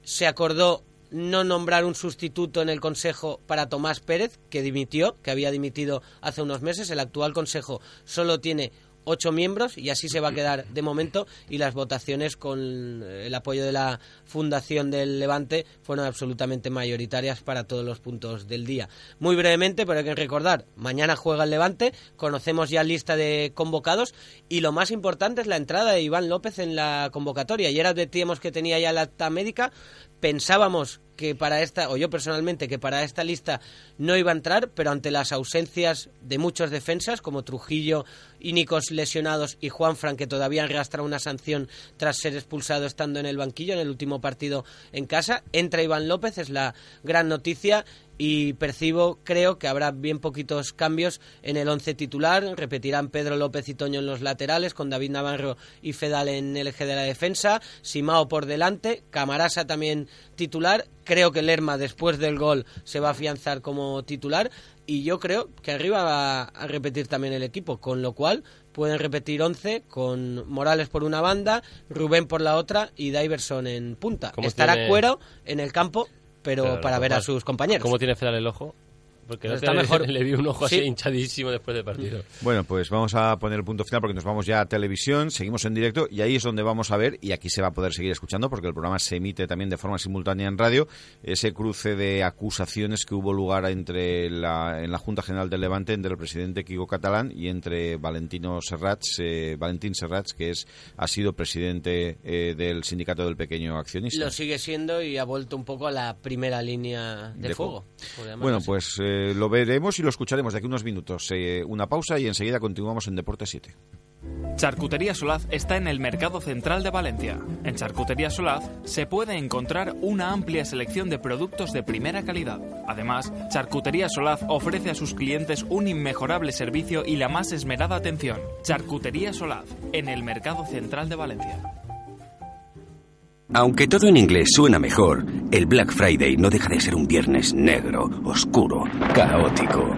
se acordó no nombrar un sustituto en el Consejo para Tomás Pérez, que dimitió, que había dimitido hace unos meses. El actual Consejo solo tiene ocho miembros y así se va a quedar de momento y las votaciones con el apoyo de la Fundación del Levante fueron absolutamente mayoritarias para todos los puntos del día. Muy brevemente, pero hay que recordar, mañana juega el Levante, conocemos ya lista de convocados y lo más importante es la entrada de Iván López en la convocatoria. Ayer advertíamos que tenía ya la acta médica, pensábamos que para esta, o yo personalmente, que para esta lista no iba a entrar, pero ante las ausencias de muchos defensas, como Trujillo, Ínicos lesionados y Juan Fran, que todavía arrastra una sanción tras ser expulsado estando en el banquillo en el último partido en casa, entra Iván López, es la gran noticia y percibo, creo que habrá bien poquitos cambios en el once titular. Repetirán Pedro López y Toño en los laterales, con David Navarro y Fedal en el eje de la defensa. Simao por delante, Camarasa también titular. Creo que Lerma, después del gol, se va a afianzar como titular. Y yo creo que arriba va a repetir también el equipo, con lo cual pueden repetir 11 con Morales por una banda, Rubén por la otra y Diverson en punta. Estará tiene... Cuero en el campo pero, pero para ver a sus compañeros. ¿Cómo tiene Fedal el ojo? Porque no está mejor. le vi un ojo Sí. así hinchadísimo después del partido. Bueno, pues vamos a poner el punto final porque nos vamos ya a televisión, seguimos en directo y ahí es donde vamos a ver, y aquí se va a poder seguir escuchando porque el programa se emite también de forma simultánea en radio, ese cruce de acusaciones que hubo lugar entre la, en la Junta General del Levante entre el presidente Kiko Catalán y entre Valentino Serrats, eh, Valentín Serrats, que es ha sido presidente eh, del Sindicato del Pequeño Accionista. Lo sigue siendo y ha vuelto un poco a la primera línea de, De fuego. Bueno, así. pues eh, lo veremos y lo escucharemos de aquí unos minutos. Eh, una pausa y enseguida continuamos en Deporte 7. Charcutería Solaz está en el Mercado Central de Valencia. En Charcutería Solaz se puede encontrar una amplia selección de productos de primera calidad. Además, Charcutería Solaz ofrece a sus clientes un inmejorable servicio y la más esmerada atención. Charcutería Solaz, en el Mercado Central de Valencia. Aunque todo en inglés suena mejor, el Black Friday no deja de ser un viernes negro, oscuro, caótico.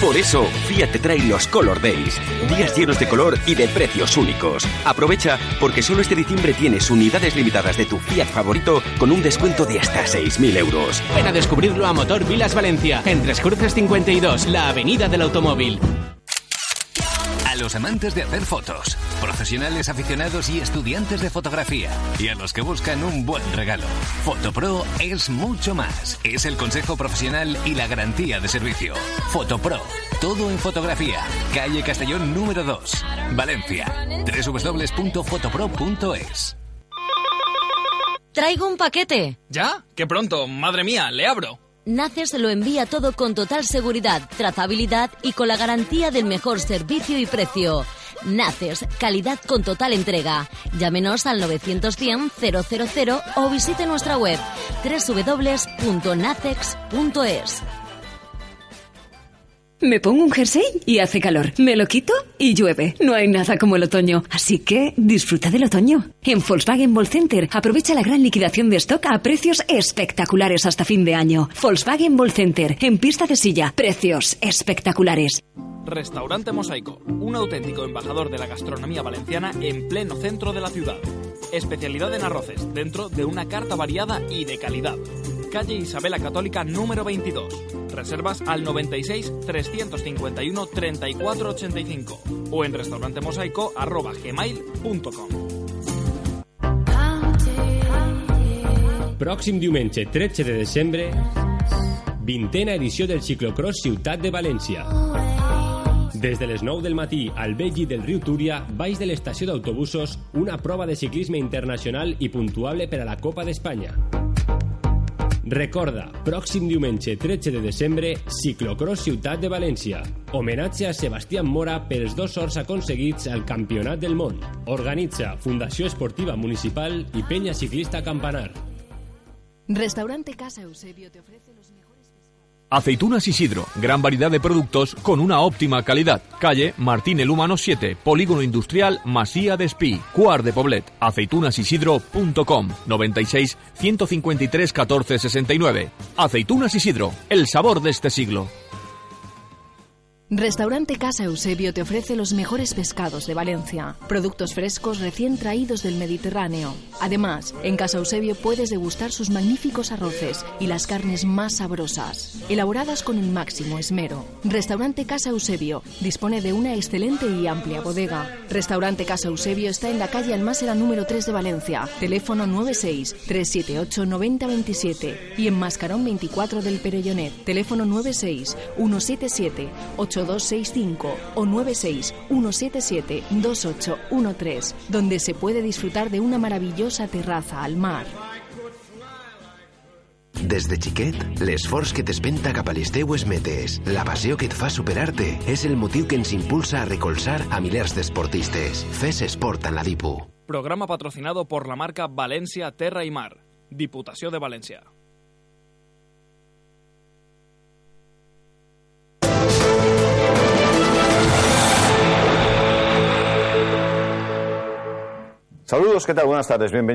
Por eso, Fiat te trae los Color Days, días llenos de color y de precios únicos. Aprovecha porque solo este diciembre tienes unidades limitadas de tu Fiat favorito con un descuento de hasta 6.000 euros. Ven a descubrirlo a Motor Vilas Valencia, en Tres Cruces 52, la avenida del automóvil. Los amantes de hacer fotos, profesionales aficionados y estudiantes de fotografía, y a los que buscan un buen regalo. Fotopro es mucho más. Es el consejo profesional y la garantía de servicio. Fotopro, todo en fotografía. Calle Castellón número 2, Valencia. www.fotopro.es. Traigo un paquete. ¿Ya? ¡Qué pronto! ¡Madre mía! ¡Le abro! Naces lo envía todo con total seguridad, trazabilidad y con la garantía del mejor servicio y precio. Naces, calidad con total entrega. Llámenos al 910 000 o visite nuestra web www.nacex.es. Me pongo un jersey y hace calor. Me lo quito y llueve. No hay nada como el otoño. Así que disfruta del otoño. En Volkswagen Ball Center aprovecha la gran liquidación de stock a precios espectaculares hasta fin de año. Volkswagen Ball Center, en pista de silla. Precios espectaculares. Restaurante Mosaico, un auténtico embajador de la gastronomía valenciana en pleno centro de la ciudad. Especialidad en arroces, dentro de una carta variada y de calidad. Calle Isabela Católica número 22. Reservas al 96 351 3485 o en restaurantemosaico@gmail.com. Pròxim diumenge 13 de desembre, vintena edició del ciclocross Ciutat de València. Des de les 9 del matí al vell llit del riu Túria, baix de l'estació una prova de ciclisme internacional i puntuable per a la Copa d'Espanya. Recorda, pròxim diumenge 13 de desembre, Ciclocross Ciutat de València. Homenatge a Sebastián Mora pels dos sorts aconseguits al Campionat del Món. Organitza Fundació Esportiva Municipal i Penya Ciclista Campanar. Restaurante Casa Eusebio te ofrece los. Aceitunas Isidro, gran variedad de productos con una óptima calidad. Calle Martín el Humano 7, Polígono Industrial Masía de Espí, Cuar de Poblet. Aceitunasidro.com 96 153 14 69. Aceitunas Isidro, el sabor de este siglo. Restaurante Casa Eusebio te ofrece los mejores pescados de Valencia, productos frescos recién traídos del Mediterráneo. Además, en Casa Eusebio puedes degustar sus magníficos arroces y las carnes más sabrosas, elaboradas con el máximo esmero. Restaurante Casa Eusebio dispone de una excelente y amplia bodega. Restaurante Casa Eusebio está en la calle Almásera número 3 de Valencia, teléfono 96 378 9027 y en Mascarón 24 del Perellonet, teléfono 96 177 8265 o 96 177 2813, donde se puede disfrutar de una maravillosa terraza al mar. Des de xiquet, l'esforç que t'espenta cap a les teues metes, la passió que et fa superar-te, és el motiu que ens impulsa a recolzar a milers d'esportistes. Fes esport en la DIPU. Programa patrocinado por la marca Valencia Terra y Mar. Diputació de València. Saludos, ¿qué tal? Buenas tardes, bienvenidos.